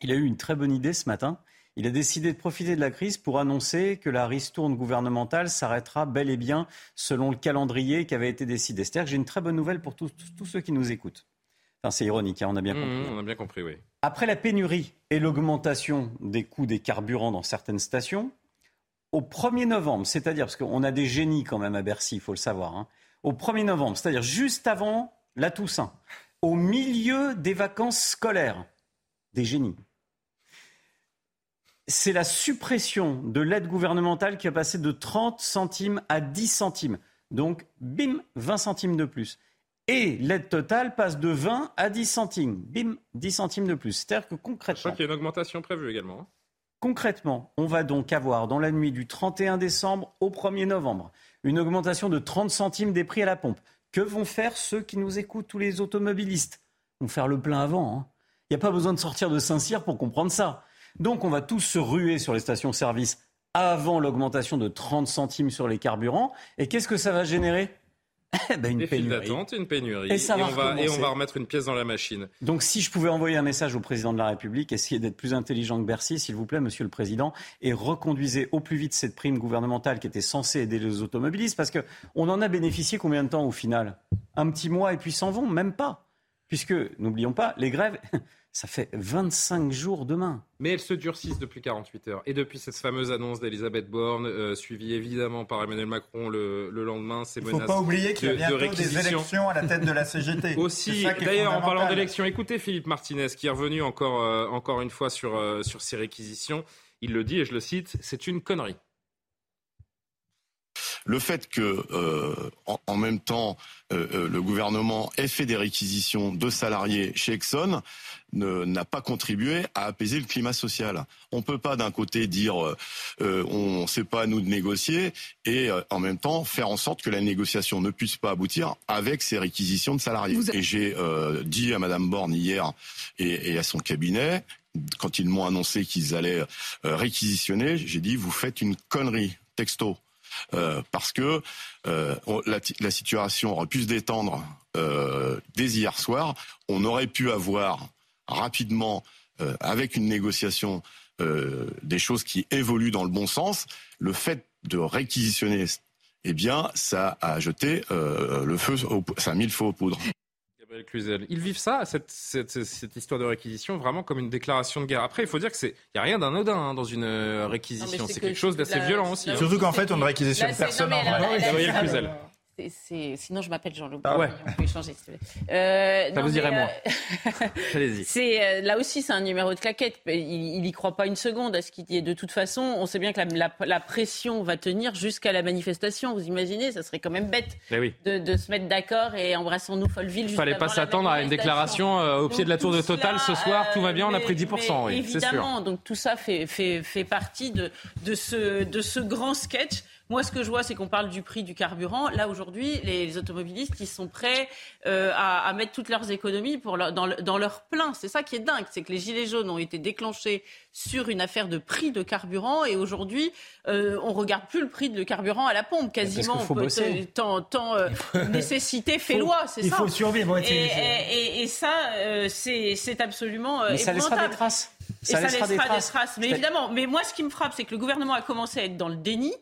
il a eu une très bonne idée ce matin. Il a décidé de profiter de la crise pour annoncer que la ristourne gouvernementale s'arrêtera bel et bien selon le calendrier qui avait été décidé. C'est-à-dire que j'ai une très bonne nouvelle pour tous, ceux qui nous écoutent. Enfin, c'est ironique, hein, on a bien mmh, compris. on a bien compris, oui. Après la pénurie et l'augmentation des coûts des carburants dans certaines stations, au 1er novembre, c'est-à-dire, parce qu'on a des génies quand même à Bercy, il faut le savoir, hein, au 1er novembre, c'est-à-dire juste avant la Toussaint, au milieu des vacances scolaires, des génies c'est la suppression de l'aide gouvernementale qui a passé de 30 centimes à 10 centimes. Donc, bim, 20 centimes de plus. Et l'aide totale passe de 20 à 10 centimes. Bim, 10 centimes de plus. C'est-à-dire que concrètement. Je crois qu'il y a une augmentation prévue également. Hein. Concrètement, on va donc avoir dans la nuit du 31 décembre au 1er novembre une augmentation de 30 centimes des prix à la pompe. Que vont faire ceux qui nous écoutent, tous les automobilistes? Ils vont faire le plein avant. Hein. Il n'y a pas besoin de sortir de Saint-Cyr pour comprendre ça. Donc on va tous se ruer sur les stations-service avant l'augmentation de 30 centimes sur les carburants. Et qu'est-ce que ça va générer? Eh ben, une pénurie. une pénurie. Et, on va, et, on va, remettre une pièce dans la machine. Donc si je pouvais envoyer un message au président de la République, essayez d'être plus intelligent que Bercy, s'il vous plaît, monsieur le président, et reconduisez au plus vite cette prime gouvernementale qui était censée aider les automobilistes, parce qu'on en a bénéficié combien de temps au final? Un petit mois et puis s'en vont, même pas. Puisque, n'oublions pas, les grèves, ça fait 25 jours demain. Mais elles se durcissent depuis 48 heures. Et depuis cette fameuse annonce d'Elisabeth Borne, euh, suivie évidemment par Emmanuel Macron le, lendemain, ces menaces. Il ne faut pas oublier qu'il y a bientôt des élections à la tête de la CGT. Aussi, d'ailleurs, en parlant d'élections, écoutez Philippe Martinez, qui est revenu encore, euh, encore une fois sur, euh, sur ces réquisitions. Il le dit, et je le cite, c'est une connerie. Le fait que, euh, en, même temps, euh, euh, le gouvernement ait fait des réquisitions de salariés chez Exxon n'a pas contribué à apaiser le climat social. On ne peut pas d'un côté dire on ne sait pas à nous de négocier et en même temps faire en sorte que la négociation ne puisse pas aboutir avec ces réquisitions de salariés. Et j'ai dit à Madame Borne hier et, et à son cabinet quand ils m'ont annoncé qu'ils allaient réquisitionner, j'ai dit vous faites une connerie texto. Euh, parce que euh, la, situation aurait pu se détendre euh, dès hier soir. On aurait pu avoir rapidement, avec une négociation, des choses qui évoluent dans le bon sens. Le fait de réquisitionner, eh bien, ça a jeté le feu, ça a mis le feu aux poudres. Ils vivent ça, cette, cette, histoire de réquisition, vraiment comme une déclaration de guerre. Après, il faut dire que c'est, il y a rien d'anodin hein, dans une euh, réquisition. C'est quelque chose d'assez violent aussi. Surtout qu'en fait, on ne réquisitionne personne en vrai. Sinon, je m'appelle Jean-Luc. Ah ouais. On peut changer, s'il te plaît. Euh, ça vous dirait moi. Allez-y. C'est euh, là aussi, c'est un numéro de claquette. Il, n'y croit pas une seconde à ce qu'il dit. De toute façon, on sait bien que la, pression va tenir jusqu'à la manifestation. Vous imaginez, ça serait quand même bête eh de, se mettre d'accord et embrassons-nous Folleville. Il fallait pas s'attendre à une déclaration euh, au pied de la tour de Total ce soir. Tout va bien, on a pris 10 oui, Évidemment. Donc tout ça fait, fait, fait partie de, de, ce, de ce grand sketch moi, ce que je vois, c'est qu'on parle du prix du carburant. Là, aujourd'hui, les, automobilistes, ils sont prêts euh, à, mettre toutes leurs économies pour dans, leur plein. C'est ça qui est dingue, c'est que les gilets jaunes ont été déclenchés sur une affaire de prix de carburant et aujourd'hui, euh, on regarde plus le prix de carburant à la pompe. Quasiment, faut bosser. tant, tant euh, nécessité fait loi, c'est ça. Il faut survivre. Et, ça, euh, c'est absolument Mais ça laissera des traces. Ça, laissera, des, traces. Mais évidemment, mais moi, ce qui me frappe, c'est que le gouvernement a commencé à être dans le déni.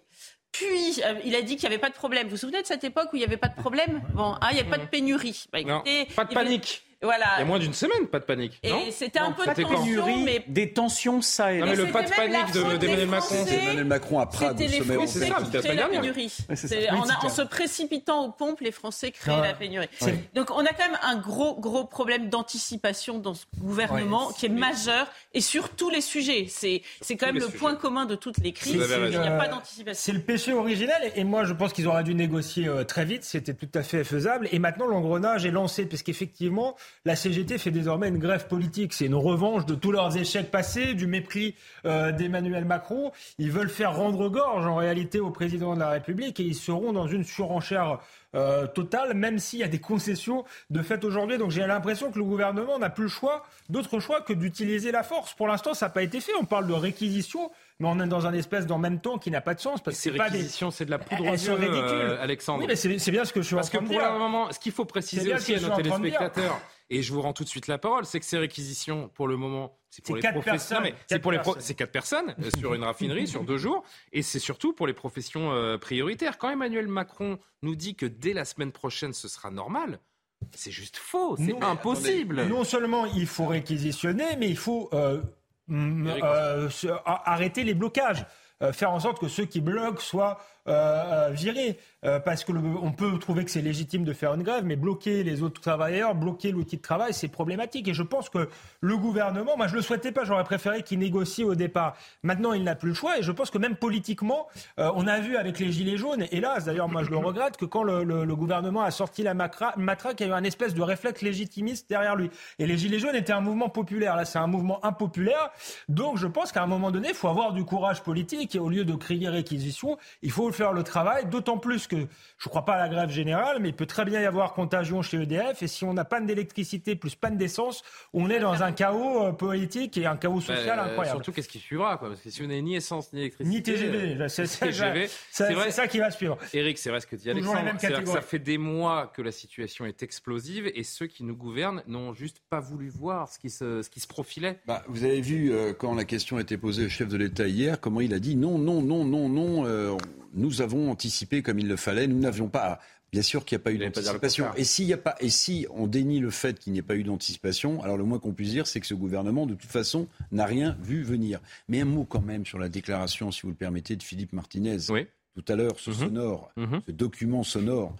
Puis, euh, il a dit qu'il n'y avait pas de problème. Vous vous souvenez de cette époque où il n'y avait pas de problème? Bon, ah, il n'y a pas de pénurie. Bah, non, pas de panique. Voilà. Il y a moins d'une semaine, pas de panique. Et c'était un peu de tension, mais des tensions, ça et là. mais le pas de panique d'Emmanuel Macron. Emmanuel Macron à au sommet C'est ça, c'était la pénurie. en, se précipitant aux pompes, les Français créent la pénurie. Donc on a quand même un gros, gros problème d'anticipation dans ce gouvernement qui est majeur et sur tous les sujets. C'est quand même le point commun de toutes les crises. Il n'y a pas d'anticipation. C'est le péché original et moi je pense qu'ils auraient dû négocier euh, très vite. C'était tout à fait faisable. Et maintenant l'engrenage est lancé parce qu'effectivement la CGT fait désormais une grève politique. C'est une revanche de tous leurs échecs passés, du mépris euh, d'Emmanuel Macron. Ils veulent faire rendre gorge en réalité au président de la République et ils seront dans une surenchère euh, totale, même s'il y a des concessions de fait aujourd'hui. Donc j'ai l'impression que le gouvernement n'a plus le choix, d'autre choix que d'utiliser la force. Pour l'instant, ça n'a pas été fait. On parle de réquisition mais on est dans un espèce d'en même temps qui n'a pas de sens. Parce que pas des... c'est de la poudre aux yeux, euh, Alexandre. Oui, mais c'est bien ce que je suis parce en train de dire. Parce que pour le moment, ce qu'il faut préciser aussi à nos téléspectateurs, et je vous rends tout de suite la parole, c'est que ces réquisitions, pour le moment, c'est pour les professions. C'est pour les c'est quatre personnes euh, sur une raffinerie sur deux jours, et c'est surtout pour les professions euh, prioritaires. Quand Emmanuel Macron nous dit que dès la semaine prochaine ce sera normal. C'est juste faux, c'est impossible. non seulement il faut réquisitionner, mais il faut euh, arrêter les blocages, euh, faire en sorte que ceux qui bloquent soient euh, virés. Euh, parce que on peut trouver que c'est légitime de faire une grève, mais bloquer les autres travailleurs, bloquer l'outil de travail, c'est problématique. Et je pense que le gouvernement, moi je le souhaitais pas, j'aurais préféré qu'il négocie au départ. Maintenant, il n'a plus le choix, et je pense que même politiquement, euh, on a vu avec les gilets jaunes, hélas, d'ailleurs, moi je le regrette, que quand le, le, gouvernement a sorti la matraque, il y a eu un espèce de réflexe légitimiste derrière lui. Et les gilets jaunes étaient un mouvement populaire. Là, c'est un mouvement impopulaire. Donc, je pense qu'à un moment donné, il faut avoir du courage politique, et au lieu de crier réquisition, il faut faire le travail, d'autant plus que je ne crois pas à la grève générale, mais il peut très bien y avoir contagion chez EDF. Et si on n'a pas d'électricité plus panne d'essence, on est dans un chaos euh, politique et un chaos bah, social incroyable. Surtout, qu'est-ce qui suivra quoi? Parce que si on n'a ni essence ni électricité. Ni TGV. Euh, c'est ça, qui va suivre. Eric, c'est vrai ce que dit Alexandre. ça fait des mois que la situation est explosive et ceux qui nous gouvernent n'ont juste pas voulu voir ce qui se, ce qui se profilait. Bah, vous avez vu, euh, quand la question a été posée au chef de l'État hier, comment il a dit non, non, non, non, non nous avons anticipé comme il le fallait. Nous n'avions pas. Bien sûr qu'il n'y a pas eu d'anticipation. Et s'il y a pas, et si on dénie le fait qu'il n'y ait pas eu d'anticipation, alors le moins qu'on puisse dire, c'est que ce gouvernement, de toute façon, n'a rien vu venir. Mais un mot quand même sur la déclaration, si vous le permettez, de Philippe Martinez. Tout à l'heure, ce mhm. sonore, mhm. ce document sonore.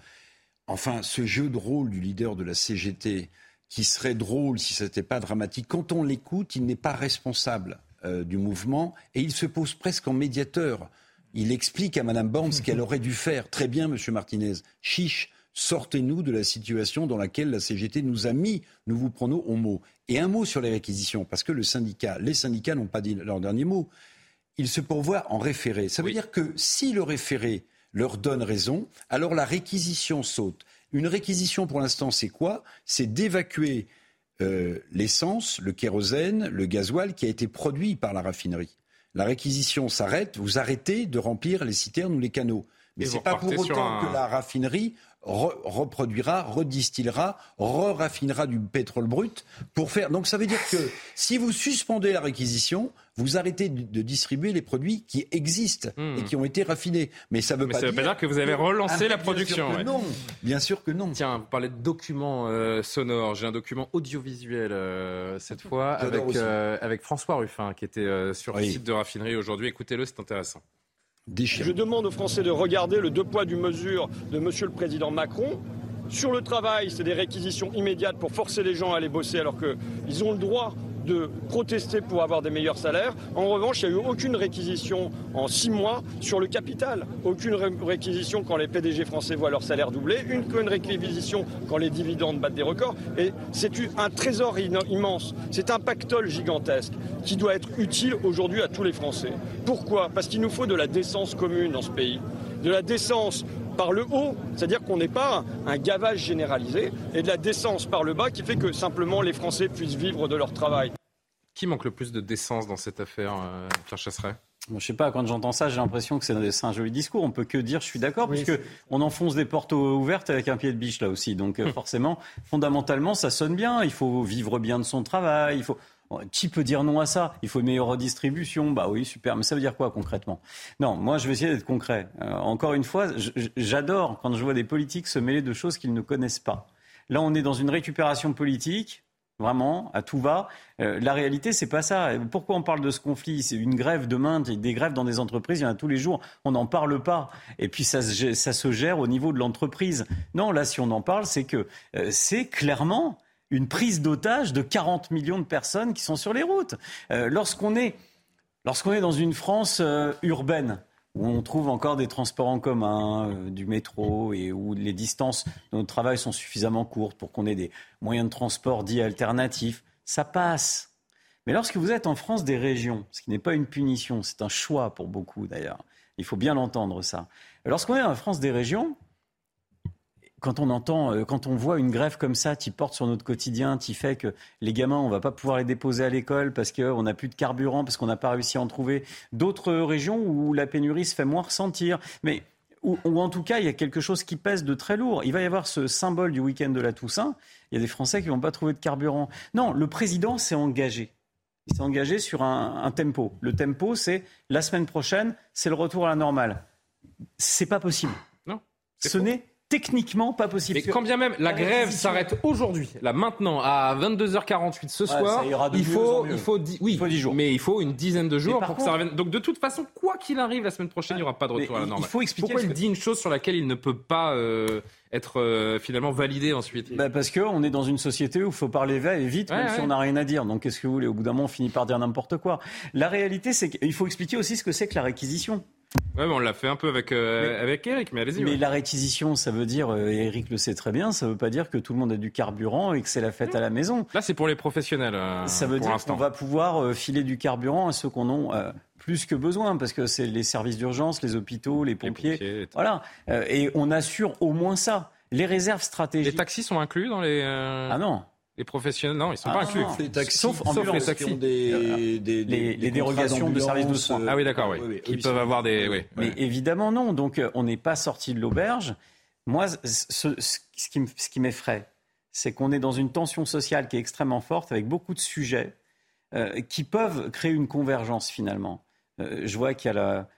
Enfin, ce jeu de rôle du leader de la CGT, qui serait drôle si ce n'était pas dramatique. Quand on l'écoute, il n'est pas responsable euh, du mouvement et il se pose presque en médiateur il explique à Mme Borne ce qu'elle aurait dû faire. Très bien, Monsieur Martinez. Chiche, sortez-nous de la situation dans laquelle la CGT nous a mis. Nous vous prenons au mot. Et un mot sur les réquisitions, parce que le syndicat, les syndicats n'ont pas dit leur dernier mot. Ils se pourvoient en référé. Ça veut dire que si le référé leur donne raison, alors la réquisition saute. Une réquisition, pour l'instant, c'est quoi? C'est d'évacuer euh, l'essence, le kérosène, le gasoil qui a été produit par la raffinerie la réquisition s'arrête, vous arrêtez de remplir les citernes ou les canaux. Mais c'est pas pour autant que la raffinerie reproduira, redistillera, re-raffinera du pétrole brut pour faire. Donc ça veut dire que si vous suspendez la réquisition, vous arrêtez de distribuer les produits qui existent et hmm. qui ont été raffinés. Mais ça veut pas ça dire. veut pas dire que vous avez relancé la production. Bien sûr que non. Bien sûr que non. Tiens, vous parlez de documents euh, sonores. J'ai un document audiovisuel euh, cette fois avec, euh, avec François Ruffin qui était sur le site de raffinerie aujourd'hui. Écoutez-le, c'est intéressant. Je demande aux Français de regarder le deux poids, du mesure de Monsieur le Président Macron. Sur le travail, c'est des réquisitions immédiates pour forcer les gens à aller bosser alors qu'ils ont le droit de protester pour avoir des meilleurs salaires. En revanche, il n'y a eu aucune réquisition en six mois sur le capital. Aucune réquisition quand les PDG français voient leur salaire doubler. Une, réquisition quand les dividendes battent des records. Et c'est un trésor immense. C'est un pactole gigantesque qui doit être utile aujourd'hui à tous les Français. Pourquoi? Parce qu'il nous faut de la décence commune dans ce pays. De la décence par le haut, c'est-à-dire qu'on n'est pas un gavage généralisé, et de la décence par le bas qui fait que simplement les Français puissent vivre de leur travail. Qui manque le plus de décence dans cette affaire, euh, Pierre Chasseret? Je sais pas, quand j'entends ça, j'ai l'impression que c'est un joli discours. On peut que dire je suis d'accord, puisque on enfonce des portes ouvertes avec un pied de biche là aussi. Donc euh, forcément, fondamentalement, ça sonne bien. Il faut vivre bien de son travail. Il faut. Qui peut dire non à ça? Il faut une meilleure redistribution. Bah oui, super. Mais ça veut dire quoi concrètement? Non, moi je vais essayer d'être concret. Euh, encore une fois, j'adore quand je vois des politiques se mêler de choses qu'ils ne connaissent pas. Là, on est dans une récupération politique vraiment, à tout va. Euh, la réalité, c'est pas ça. Pourquoi on parle de ce conflit? C'est une grève demain, des grèves dans des entreprises, il y en a tous les jours. On n'en parle pas. Et puis ça, ça, se gère au niveau de l'entreprise. Non, là, si on en parle, c'est que euh, c'est clairement une prise d'otage de 40 millions de personnes qui sont sur les routes. Euh, lorsqu'on est, lorsqu'on est dans une France euh, urbaine, où on trouve encore des transports en commun, euh, du métro, et où les distances de travail sont suffisamment courtes pour qu'on ait des moyens de transport dits alternatifs, ça passe. Mais lorsque vous êtes en France des régions, ce qui n'est pas une punition, c'est un choix pour beaucoup d'ailleurs, il faut bien l'entendre ça. Lorsqu'on est en France des régions, quand on entend, euh, quand on voit une grève comme ça qui porte sur notre quotidien, qui fait que les gamins, on va pas pouvoir les déposer à l'école parce qu'on n'a plus de carburant, parce qu'on n'a pas réussi à en trouver. D'autres régions où la pénurie se fait moins ressentir. Mais ou, en tout cas, il y a quelque chose qui pèse de très lourd. Il va y avoir ce symbole du week-end de la Toussaint. Il y a des Français qui vont pas trouver de carburant. Non, le président s'est engagé. Il s'est engagé sur un, tempo. Le tempo, c'est la semaine prochaine, c'est le retour à la normale. C'est pas possible. Non. Ce n'est techniquement pas possible. Mais quand bien même la grève s'arrête aujourd'hui, là maintenant à 22h48 ce soir, il, faut, il faut oui, il faut 10 jours. Mais il faut une dizaine de jours pour que ça revienne. Donc de toute façon, quoi qu'il arrive la semaine prochaine, il n'y aura pas de retour à la normale. Il faut expliquer pourquoi il dit une chose sur laquelle il ne peut pas euh, être euh, finalement validé ensuite? Bah parce qu'on est dans une société où il faut parler vite, même si on n'a rien à dire. Donc qu'est-ce que vous voulez? Au bout d'un moment, on finit par dire n'importe quoi. La réalité, c'est qu'il faut expliquer aussi ce que c'est que la réquisition. Ouais, mais on l'a fait un peu avec, euh, avec Eric, mais allez-y. Mais la réquisition, ça veut dire, euh, Eric le sait très bien, ça veut pas dire que tout le monde a du carburant et que c'est la fête à la maison. Là, c'est pour les professionnels. Euh, ça veut dire qu'on va pouvoir filer du carburant à ceux qu'on a plus que besoin, parce que c'est les services d'urgence, les hôpitaux, les pompiers. voilà. et on assure au moins ça. Les réserves stratégiques. Les taxis sont inclus dans les. Ah non. Les professionnels, non, ils ne sont ah pas inclus. Les taxis, sauf, les taxis. Des, des, des, les, dérogations de services de soins. Ah oui, d'accord, oui. Qui peuvent avoir des. Oui, Mais évidemment, non. Donc, euh, on n'est pas sorti de l'auberge. Moi, ce, ce, qui, ce qui m'effraie, c'est qu'on est dans une tension sociale qui est extrêmement forte, avec beaucoup de sujets euh, qui peuvent créer une convergence finalement. Euh, je vois qu'il y a la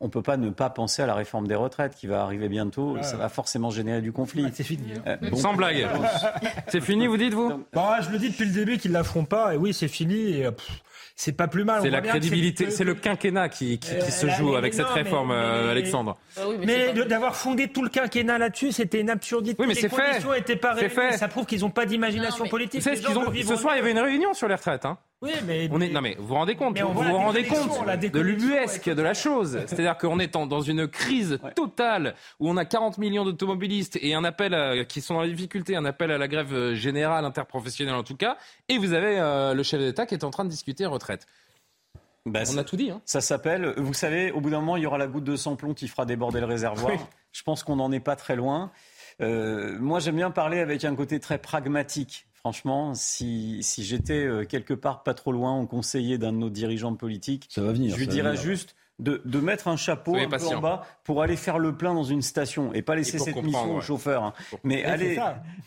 on ne peut pas ne pas penser à la réforme des retraites qui va arriver bientôt. Ça va forcément générer du conflit. c'est fini. Hein. Euh, Sans blague. c'est fini, vous dites, vous bah, Je le dis depuis le début qu'ils ne la feront pas. Et oui, c'est fini. Et, c'est pas plus mal. C'est la crédibilité, c'est le quinquennat qui, euh, se joue avec cette réforme, euh, Alexandre. Bah mais, d'avoir fondé tout le quinquennat là-dessus, c'était une absurdité. Oui, mais c'est fait. Étaient pas fait. Ça prouve qu'ils n'ont pas d'imagination politique. Ce soir, il y avait une réunion sur les retraites. Hein. Oui, mais, on est, non mais vous vous rendez compte, vous vous rendez compte de l'ubuesque de la chose. C'est-à-dire qu'on est dans une crise totale où on a 40 millions d'automobilistes et un appel qui sont dans la difficulté, un appel à la grève euh, générale interprofessionnelle en tout cas, et vous avez euh, le chef d'État qui est en train de discuter retraite. Bah, on a tout dit. Hein. Ça s'appelle, vous savez, au bout d'un moment, il y aura la goutte de samplon qui fera déborder le réservoir. Je pense qu'on n'en est pas très loin. Euh, moi, j'aime bien parler avec un côté très pragmatique. Franchement, si, si j'étais euh, quelque part pas trop loin au conseiller d'un de nos dirigeants politiques, ça va venir, je lui dirais juste de, mettre un chapeau un peu en bas pour aller faire le plein dans une station et pas laisser cette mission aux chauffeurs. Hein. Mais allez,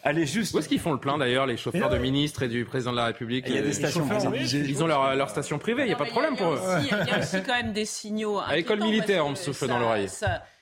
allez juste. Où est-ce qu'ils font le plein d'ailleurs, les chauffeurs de ministres et du président de la République Il y a des stations Ils ont leur, leur station privée, il n'y a pas de problème pour eux. Il y a aussi quand même des signaux. À l'école militaire, on me souffle dans l'oreille.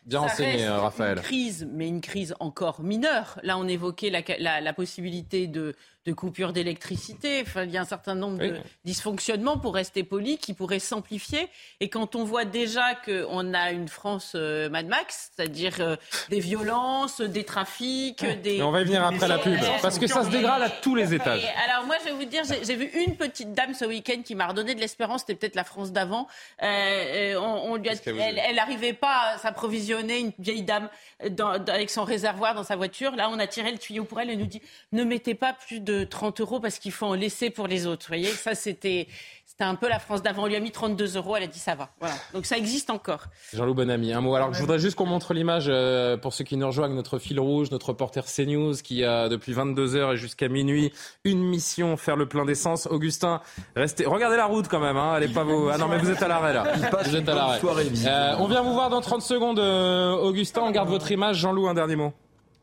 Bien enseigné, Raphaël. Une crise, mais une crise encore mineure. Là, on évoquait la, la possibilité de de coupures d'électricité. Enfin, il y a un certain nombre de dysfonctionnements, pour rester poli, qui pourraient s'amplifier. Et quand on voit déjà qu'on a une France euh, Mad Max, c'est-à-dire euh, des violences, des trafics, des... on va y venir après la pub, parce que ça se dégrade à tous les étages. alors moi, je vais vous dire, j'ai vu une petite dame ce week-end qui m'a redonné de l'espérance, c'était peut-être la France d'avant. Euh, on, lui elle n'arrivait pas à s'approvisionner, une vieille dame, avec son réservoir dans sa voiture. Là, on a tiré le tuyau pour elle et nous dit, ne mettez pas plus de 30 euros parce qu'il faut en laisser pour les autres. Vous voyez, ça c'était c'était un peu la France d'avant. On lui a mis 32 euros, elle a dit ça va. Voilà. Donc ça existe encore. Jean-Loup Bonamy, un mot. Alors je voudrais juste qu'on montre l'image euh, pour ceux qui nous rejoignent, notre fil rouge, notre reporter CNews qui a depuis 22 heures et jusqu'à minuit une mission, faire le plein d'essence. Augustin, restez, regardez la route quand même. Hein. Elle pas vous. Ah non mais vous êtes à l'arrêt là. Vous êtes à l'arrêt. Euh, on vient vous voir dans 30 secondes, euh, Augustin. On garde votre image. Jean-Loup, un dernier mot.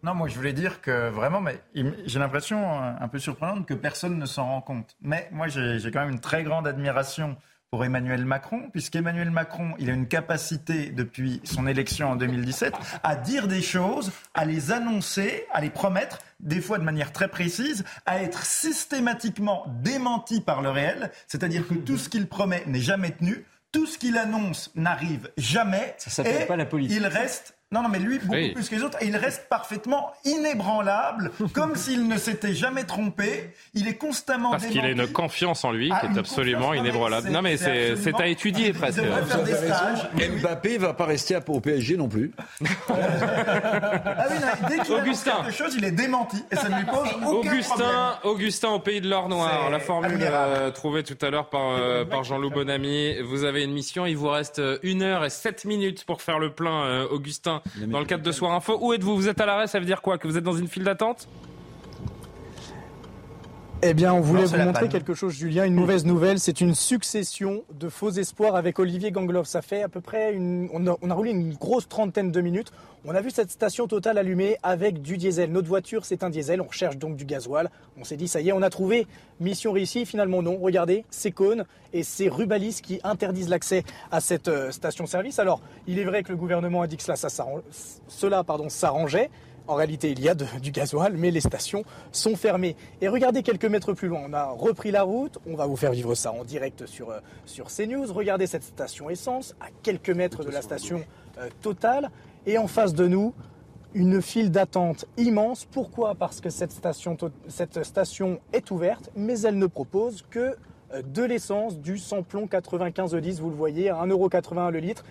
Non, moi je voulais dire que vraiment, mais j'ai l'impression un peu surprenante que personne ne s'en rend compte. Mais moi j'ai quand même une très grande admiration pour Emmanuel Macron, puisqu'Emmanuel Macron, il a une capacité depuis son élection en 2017 à dire des choses, à les annoncer, à les promettre, des fois de manière très précise, à être systématiquement démenti par le réel, c'est-à-dire que tout ce qu'il promet n'est jamais tenu, tout ce qu'il annonce n'arrive jamais. Ça s'appelle pas la politique. Il reste non, non, mais lui, beaucoup plus que les autres. Et il reste parfaitement inébranlable, comme s'il ne s'était jamais trompé. Il est constamment Parce qu'il a une confiance en lui qui ah, est absolument inébranlable. Non, mais c'est à étudier presque. Mbappé va pas rester au PSG non plus. ah oui, dès qu'il Augustin. quelque chose, il est démenti. Et ça ne lui pose aucun Augustin, problème. Augustin au pays de l'or noir. La formule euh, trouvée tout à l'heure par, euh, par Jean-Loup Bonamy. Vous avez une mission. Il vous reste une heure et sept minutes pour faire le plein, euh, Augustin dans le cadre de Soir Info. Où êtes-vous? Vous êtes à l'arrêt, ça veut dire quoi? Que vous êtes dans une file d'attente? Eh bien, on voulait vous montrer quelque chose, Julien, une mauvaise nouvelle. C'est une succession de faux espoirs avec Olivier Gangloff. Ça fait à peu près une, on a, roulé une grosse trentaine de minutes. On a vu cette station totale allumée avec du diesel. Notre voiture, c'est un diesel. On recherche donc du gasoil. On s'est dit, ça y est, on a trouvé. Mission réussie. Finalement, non. Regardez, c'est Cône et c'est Rubalis qui interdisent l'accès à cette euh, station-service. Alors, il est vrai que le gouvernement a dit que cela, ça, cela pardon, s'arrangeait. En réalité, il y a du gasoil, mais les stations sont fermées. Et regardez quelques mètres plus loin, on a repris la route. On va vous faire vivre ça en direct sur, euh, sur CNews. Regardez cette station essence, à quelques mètres de la station euh, totale. Et en face de nous, une file d'attente immense. Pourquoi? Parce que cette station, cette station est ouverte, mais elle ne propose que euh, de l'essence, du sans-plomb 95E10, vous le voyez, à 1,80€ le litre.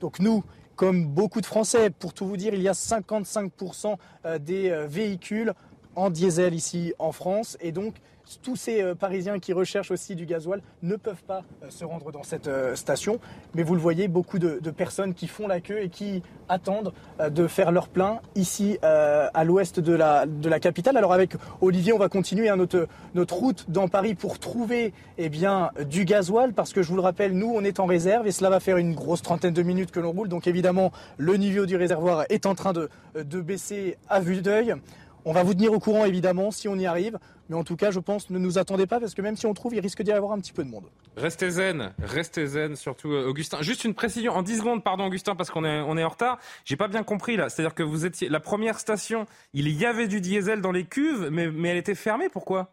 Donc nous, comme beaucoup de Français. Pour tout vous dire, il y a 55% euh, des euh, véhicules en diesel ici en France. Et donc, tous ces euh, Parisiens qui recherchent aussi du gasoil ne peuvent pas euh, se rendre dans cette euh, station. Mais vous le voyez, beaucoup de, personnes qui font la queue et qui attendent de faire leur plein ici à l'ouest de la, capitale. Alors avec Olivier, on va continuer hein, notre, route dans Paris pour trouver eh du gasoil parce que je vous le rappelle, nous, on est en réserve et cela va faire une grosse trentaine de minutes que l'on roule. Donc évidemment, le niveau du réservoir est en train de baisser à vue d'œil. On va vous tenir au courant évidemment si on y arrive, mais en tout cas, je pense, ne nous attendez pas parce que même si on trouve, il risque d'y avoir un petit peu de monde. Restez zen, restez zen, surtout euh, Augustin. Juste une précision en 10 secondes, pardon Augustin, parce qu'on est, on est en retard. J'ai pas bien compris là. C'est-à-dire que vous étiez la première station, il y avait du diesel dans les cuves, mais, mais elle était fermée. Pourquoi?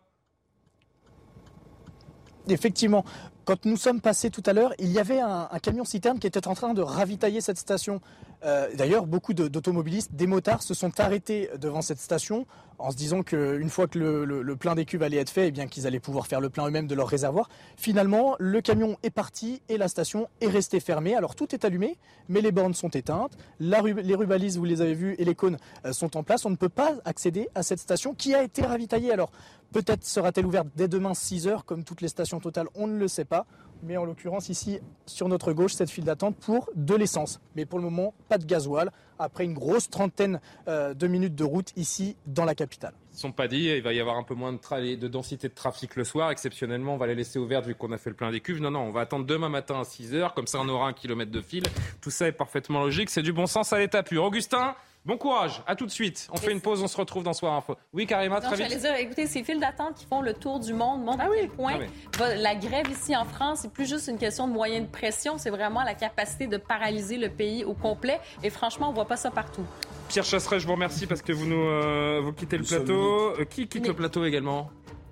Effectivement, quand nous sommes passés tout à l'heure, il y avait un, camion citerne qui était en train de ravitailler cette station. Euh, d'ailleurs, beaucoup d'automobilistes, des motards, se sont arrêtés devant cette station en se disant qu'une fois que le, plein des cuves allait être fait, eh bien qu'ils allaient pouvoir faire le plein eux-mêmes de leur réservoir. Finalement, le camion est parti et la station est restée fermée. Alors tout est allumé, mais les bornes sont éteintes. les rubalises, vous les avez vues, et les cônes euh, sont en place. On ne peut pas accéder à cette station qui a été ravitaillée. Alors peut-être sera-t-elle ouverte dès demain 6 heures, comme toutes les stations totales, on ne le sait pas. mais en l'occurrence ici sur notre gauche cette file d'attente pour de l'essence. Mais pour le moment, pas de gasoil après une grosse trentaine euh, de minutes de route ici dans la capitale. Ils ne sont pas dit, il va y avoir un peu moins de, de, densité de trafic le soir. Exceptionnellement, on va les laisser ouvertes vu qu'on a fait le plein des cuves. Non, non, on va attendre demain matin à 6 h comme ça on aura un kilomètre de fil. Tout ça est parfaitement logique, c'est du bon sens à l'état pur. Augustin Bon courage, à tout de suite. On fait une pause, on se retrouve dans Soir Info. Oui, Karima, très vite. Dire, écoutez, ces files d'attente qui font le tour du monde montrent ah à quel point ah la grève ici en France, c'est plus juste une question de moyens de pression, c'est vraiment la capacité de paralyser le pays au complet. Et franchement, on voit pas ça partout. Pierre Chasseret, je vous remercie parce que vous nous euh, vous quittez le plateau. Euh, qui quitte le plateau également?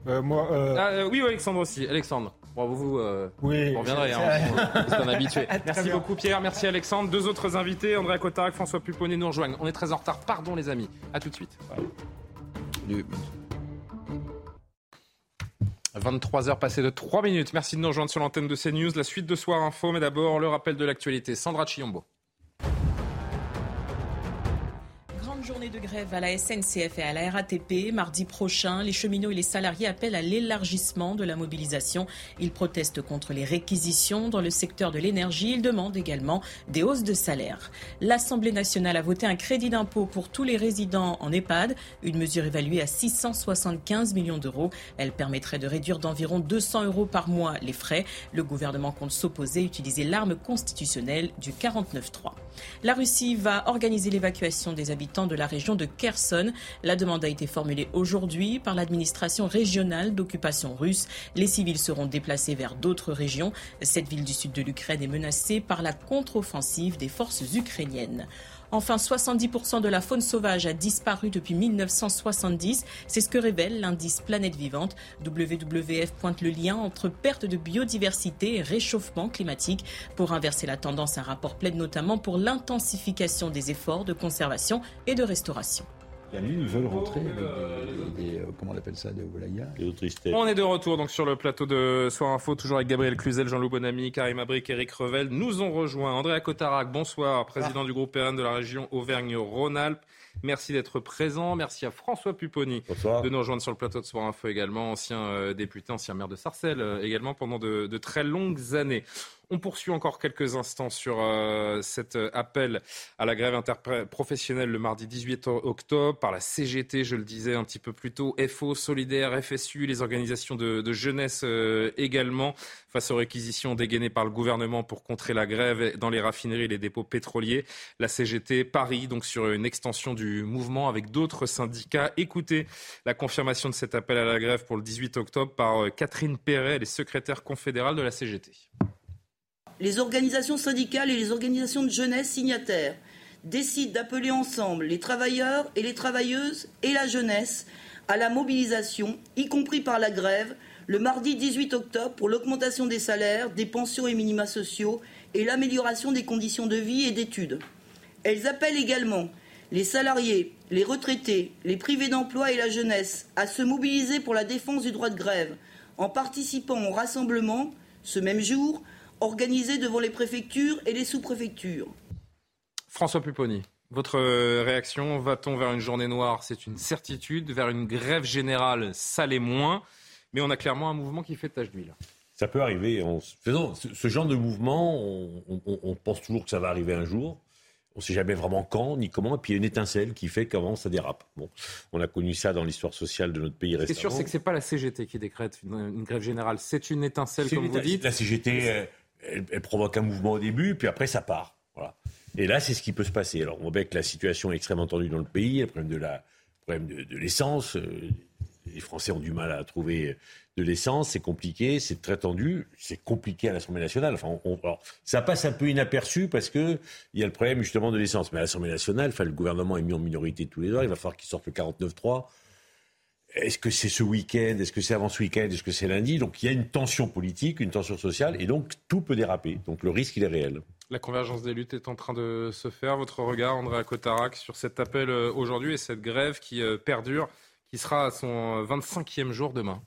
Euh, Moi. Ah, oui, Alexandre aussi. Alexandre. Bon, vous, euh, oui, reviendrez, hein, c'est un habitué. Merci beaucoup Pierre, merci Alexandre. Deux autres invités, André Cotarac, François Puponnet nous rejoignent. On est très en retard, pardon les amis. À tout de suite. 23h passées de 3 minutes. Merci de nous rejoindre sur l'antenne de CNews. La suite de Soir Info, mais d'abord le rappel de l'actualité. Sandra Chiombo. Journée de grève à la SNCF et à la RATP. Mardi prochain, les cheminots et les salariés appellent à l'élargissement de la mobilisation. Ils protestent contre les réquisitions dans le secteur de l'énergie. Ils demandent également des hausses de salaire. L'Assemblée nationale a voté un crédit d'impôt pour tous les résidents en EHPAD, une mesure évaluée à 675 millions d'euros. Elle permettrait de réduire d'environ 200 euros par mois les frais. Le gouvernement compte s'opposer et utiliser l'arme constitutionnelle du 49-3. La Russie va organiser l'évacuation des habitants de la région de Kherson. La demande a été formulée aujourd'hui par l'administration régionale d'occupation russe. Les civils seront déplacés vers d'autres régions. Cette ville du sud de l'Ukraine est menacée par la contre-offensive des forces ukrainiennes. Enfin, 70% de la faune sauvage a disparu depuis 1970. C'est ce que révèle l'indice Planète Vivante. WWF pointe le lien entre perte de biodiversité et réchauffement climatique. Pour inverser la tendance, un rapport plaide notamment pour l'intensification des efforts de conservation et de restauration. Ils veulent rentrer avec des, euh, comment on appelle ça, des On est de retour donc sur le plateau de Soir Info, toujours avec Gabriel Cluzel, Jean-Loup Bonamy, Karim Abric, Eric Revel. Nous ont rejoint André Cotarac, bonsoir, président ah. du groupe RN de la région Auvergne-Rhône-Alpes. Merci d'être présent. Merci à François Pupponi de nous rejoindre sur le plateau de Soir Info également, ancien euh, député, ancien maire de Sarcelles euh, également pendant de, de très longues années. On poursuit encore quelques instants sur euh, cet euh, appel à la grève interprofessionnelle le mardi 18 octobre par la CGT, je le disais un petit peu plus tôt, FO, Solidaire, FSU, les organisations de, jeunesse euh, également, face aux réquisitions dégainées par le gouvernement pour contrer la grève dans les raffineries et les dépôts pétroliers. La CGT parie donc sur une extension du mouvement avec d'autres syndicats. Écoutez la confirmation de cet appel à la grève pour le 18 octobre par Catherine Perret, les secrétaires confédérales de la CGT les organisations syndicales et les organisations de jeunesse signataires décident d'appeler ensemble les travailleurs et les travailleuses et la jeunesse à la mobilisation, y compris par la grève, le mardi 18 octobre pour l'augmentation des salaires, des pensions et minima sociaux et l'amélioration des conditions de vie et d'études. Elles appellent également les salariés, les retraités, les privés d'emploi et la jeunesse à se mobiliser pour la défense du droit de grève en participant au rassemblement, ce même jour, organisés devant les préfectures et les sous-préfectures. François Pupponi, votre euh, réaction, va-t-on vers une journée noire? C'est une certitude. Vers une grève générale, ça l'est moins. Mais on a clairement un mouvement qui fait tache d'huile. Ça peut arriver. ce genre de mouvement, on, pense toujours que ça va arriver un jour. On ne sait jamais vraiment quand ni comment. Et puis il y a une étincelle qui fait qu'avant ça dérape. Bon, on a connu ça dans l'histoire sociale de notre pays récemment. Ce qui est sûr, c'est que ce n'est pas la CGT qui décrète une, grève générale. C'est une étincelle, comme vous dites. La CGT, elle, provoque un mouvement au début, puis après ça part. Voilà. Et là, c'est ce qui peut se passer. Alors, on voit que la situation est extrêmement tendue dans le pays, le problème de la problème de, l'essence. Euh, les Français ont du mal à trouver de l'essence, c'est compliqué, c'est très tendu, c'est compliqué à l'Assemblée nationale. Enfin, ça passe un peu inaperçu parce que il y a le problème justement de l'essence. Mais à l'Assemblée nationale, enfin, le gouvernement est mis en minorité tous les heures, il va falloir qu'il sorte le 49-3. Est-ce que c'est ce week-end Est-ce que c'est avant ce week-end Est-ce que c'est lundi? Donc il y a une tension politique, une tension sociale, et donc tout peut déraper. Donc le risque, il est réel. La convergence des luttes est en train de se faire. Votre regard, André Cotarac, sur cet appel euh, aujourd'hui et cette grève qui euh, perdure, qui sera à son 25e jour demain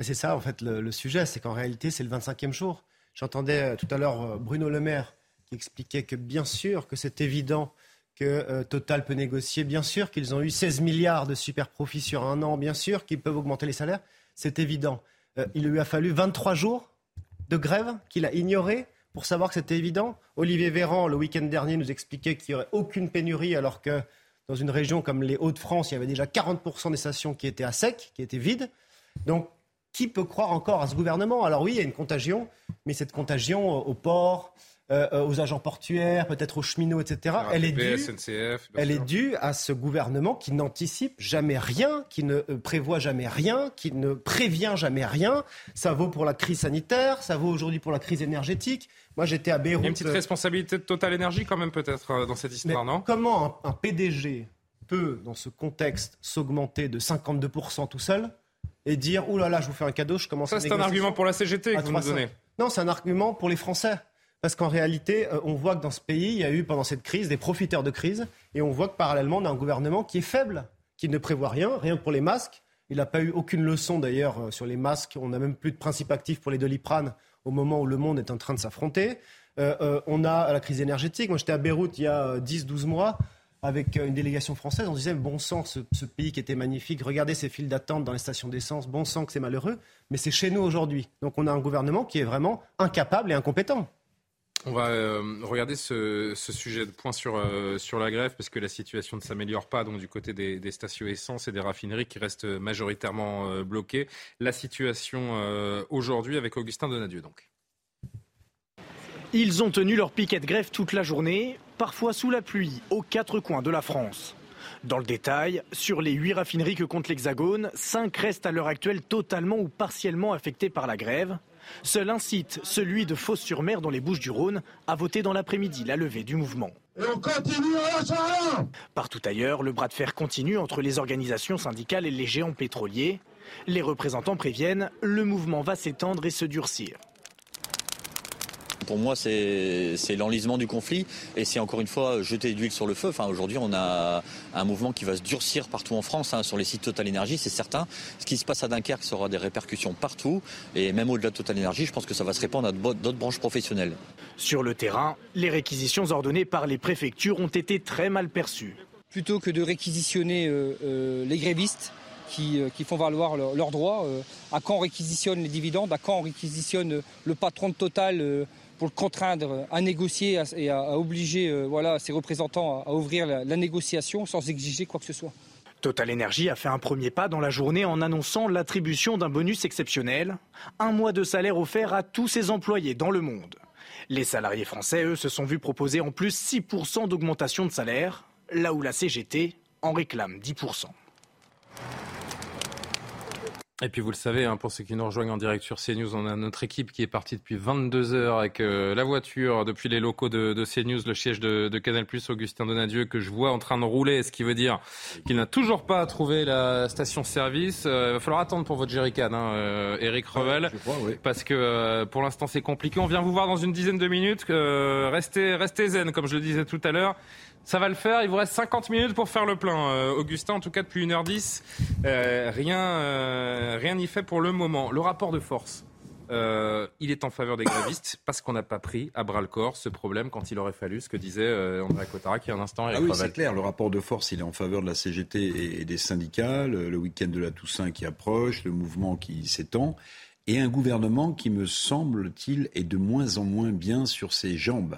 C'est ça, en fait, le, sujet, c'est qu'en réalité, c'est le 25e jour. J'entendais euh, tout à l'heure Bruno Le Maire qui expliquait que bien sûr que c'est évident que euh, Total peut négocier. Bien sûr qu'ils ont eu 16 milliards de super profits sur un an. Bien sûr qu'ils peuvent augmenter les salaires. C'est évident. Euh, il lui a fallu 23 jours de grève qu'il a ignoré pour savoir que c'était évident. Olivier Véran, le week-end dernier, nous expliquait qu'il n'y aurait aucune pénurie alors que dans une région comme les Hauts-de-France, il y avait déjà 40% des stations qui étaient à sec, qui étaient vides. Donc, qui peut croire encore à ce gouvernement? Alors oui, il y a une contagion, mais cette contagion au port, euh, euh, aux agents portuaires, peut-être aux cheminots, etc. elle, est due, elle est due à ce gouvernement qui n'anticipe jamais rien, qui ne euh, prévoit jamais rien, qui ne prévient jamais rien. Ça vaut pour la crise sanitaire, ça vaut aujourd'hui pour la crise énergétique. Moi, j'étais à Beyrouth. Il y a une petite responsabilité de Total Énergie quand même peut-être dans cette histoire, non? Comment un, PDG peut, dans ce contexte, s'augmenter de 52% tout seul et dire « Ouh là là, je vous fais un cadeau, je commence à Ça, c'est un argument pour la CGT que vous nous donnez. Non, c'est un argument pour les Français. Parce qu'en réalité, euh, on voit que dans ce pays, il y a eu pendant cette crise des profiteurs de crise. Et on voit que parallèlement, on a un gouvernement qui est faible, qui ne prévoit rien, rien pour les masques. Il n'a pas eu aucune leçon d'ailleurs euh, sur les masques. On n'a même plus de principe actif pour les doliprane au moment où le monde est en train de s'affronter. Euh, on a la crise énergétique. Moi, j'étais à Beyrouth il y a 10-12 mois avec une délégation française. On disait, bon sang, ce, ce pays qui était magnifique, regardez ces files d'attente dans les stations d'essence, bon sang que c'est malheureux, mais c'est chez nous aujourd'hui. Donc on a un gouvernement qui est vraiment incapable et incompétent. On va euh, regarder ce, sujet de point sur, euh, sur la grève parce que la situation ne s'améliore pas donc du côté des, stations essence et des raffineries qui restent majoritairement euh, bloquées. La situation aujourd'hui avec Augustin Donadieu donc. Ils ont tenu leur piquet de grève toute la journée, parfois sous la pluie, aux quatre coins de la France. Dans le détail, sur les huit raffineries que compte l'Hexagone, cinq restent à l'heure actuelle totalement ou partiellement affectées par la grève. Seul un site, celui de Fos-sur-Mer dans les Bouches-du-Rhône, a voté dans l'après-midi la levée du mouvement. Et on continue à Partout ailleurs, le bras de fer continue entre les organisations syndicales et les géants pétroliers. Les représentants préviennent, le mouvement va s'étendre et se durcir. Pour moi, c'est l'enlisement du conflit et c'est encore une fois jeter de l'huile sur le feu. Enfin, Aujourd'hui, on a un mouvement qui va se durcir partout en France, hein, sur les sites Total Énergie, c'est certain. Ce qui se passe à Dunkerque, ça aura des répercussions partout et même au-delà de Total Énergie, je pense que ça va se répandre à d'autres branches professionnelles. Sur le terrain, les réquisitions ordonnées par les préfectures ont été très mal perçues. Plutôt que de réquisitionner euh, euh, les grévistes, qui, euh, font valoir leurs droits. à quand on réquisitionne les dividendes À quand on réquisitionne le patron de Total pour le contraindre à négocier et à, obliger euh, ses représentants à, ouvrir la, négociation sans exiger quoi que ce soit. Total Energy a fait un premier pas dans la journée en annonçant l'attribution d'un bonus exceptionnel, un mois de salaire offert à tous ses employés dans le monde. Les salariés français, eux, se sont vus proposer en plus 6% d'augmentation de salaire, là où la CGT en réclame 10%. Et puis vous le savez, hein, pour ceux qui nous rejoignent en direct sur CNews, on a notre équipe qui est partie depuis 22 heures avec euh, la voiture depuis les locaux de, de CNews, le siège de, de Canal+, Augustin Donadieu, que je vois en train de rouler, ce qui veut dire qu'il n'a toujours pas trouvé la station-service. Euh, il va falloir attendre pour votre jerrycan, hein, euh, Eric Revel, parce que pour l'instant c'est compliqué. On vient vous voir dans une dizaine de minutes. restez, restez zen, comme je le disais tout à l'heure. Ça va le faire. Il vous reste 50 minutes pour faire le plein. Euh, Augustin, en tout cas depuis 1h10, euh, rien euh, rien n'y fait pour le moment. Le rapport de force, il est en faveur des grévistes parce qu'on n'a pas pris à bras le corps ce problème quand il aurait fallu, ce que disait André Cotara qui un instant. Ah oui, c'est clair. Le rapport de force, il est en faveur de la CGT et des syndicats. Le, week-end de la Toussaint qui approche, le mouvement qui s'étend et un gouvernement qui, me semble-t-il, est de moins en moins bien sur ses jambes.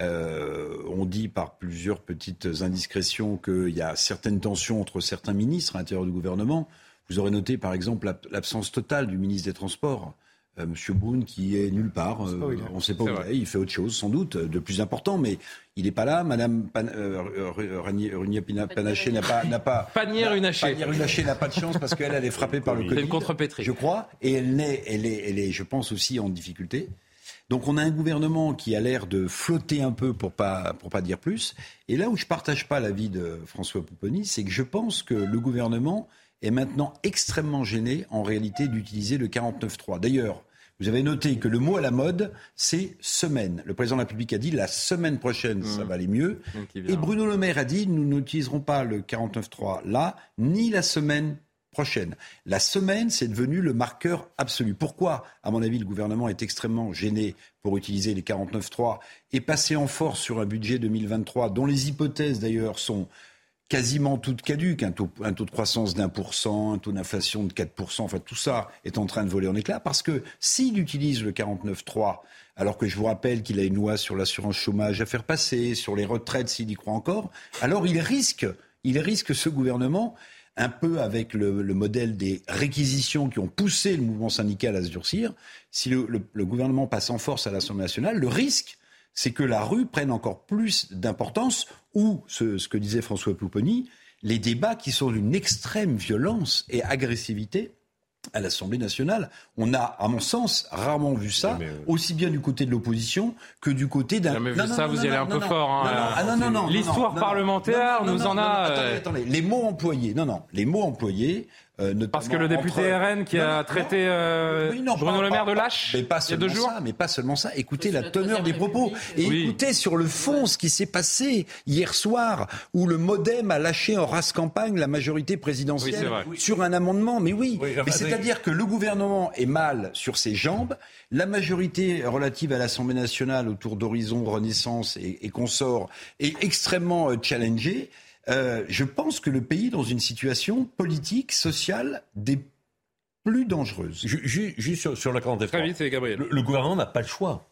Euh, on dit par plusieurs petites indiscrétions qu'il y a certaines tensions entre certains ministres à l'intérieur du gouvernement. Vous aurez noté par exemple l'absence totale du ministre des Transports. Euh, Monsieur Brun qui est nulle part, euh, on ne sait pas où il est, il fait autre chose sans doute de plus important, mais il n'est pas là. Madame Pan, Panaché n'a pas, n'a pas. N'a pas de chance parce qu'elle elle est frappée par le Covid. Je crois, et elle est, elle est, elle est, je pense aussi en difficulté. Donc on a un gouvernement qui a l'air de flotter un peu pour pas pour pas dire plus. Et là où je partage pas l'avis de François Pouponi, c'est que je pense que le gouvernement est maintenant extrêmement gêné en réalité d'utiliser le 49.3. D'ailleurs, vous avez noté que le mot à la mode, c'est semaine. Le président de la République a dit la semaine prochaine, ça mmh. va aller mieux. Et Bruno Le Maire a dit nous n'utiliserons pas le 49.3 là, ni la semaine La semaine, c'est devenu le marqueur absolu. Pourquoi, à mon avis, le gouvernement est extrêmement gêné pour utiliser les 49.3 et passer en force sur un budget 2023 dont les hypothèses d'ailleurs sont quasiment toutes caduques. Un taux, un taux de croissance d'un pour cent, un taux d'inflation de 4%, enfin tout ça est en train de voler en éclats parce que s'il utilise le 49.3, alors que je vous rappelle qu'il a une loi sur l'assurance chômage à faire passer, sur les retraites s'il y croit encore, alors il risque, il risque ce gouvernement un peu avec le, modèle des réquisitions qui ont poussé le mouvement syndical à se durcir, si le, gouvernement passe en force à l'Assemblée nationale, le risque, c'est que la rue prenne encore plus d'importance, ou ce, que disait François Pouponi, les débats qui sont d'une extrême violence et agressivité à l'Assemblée nationale. On a, à mon sens, rarement vu ça, euh, aussi bien du côté de l'opposition que du côté d'un. Mais vu ça, vous y allez un peu fort. L'histoire parlementaire nous en a. Euh, attendez, les mots employés. Non, non, les mots employés Parce que le député RN qui a traité euh, Bruno Le Maire de lâche mais pas il y a deux jours. Ça, mais pas seulement ça. Écoutez la teneur des propos et écoutez sur le fond ce qui s'est passé hier soir où le MoDem a lâché en race campagne la majorité présidentielle sur un amendement. Mais oui, mais c'est-à-dire que le gouvernement est mal sur ses jambes. La majorité relative à l'Assemblée nationale autour d'Horizon, Renaissance et, et consorts est extrêmement euh, challengée. Euh, je pense que le pays est dans une situation politique, sociale des plus dangereuses. Juste sur, la 49 Très vite, Gabriel. Le, gouvernement n'a pas le choix.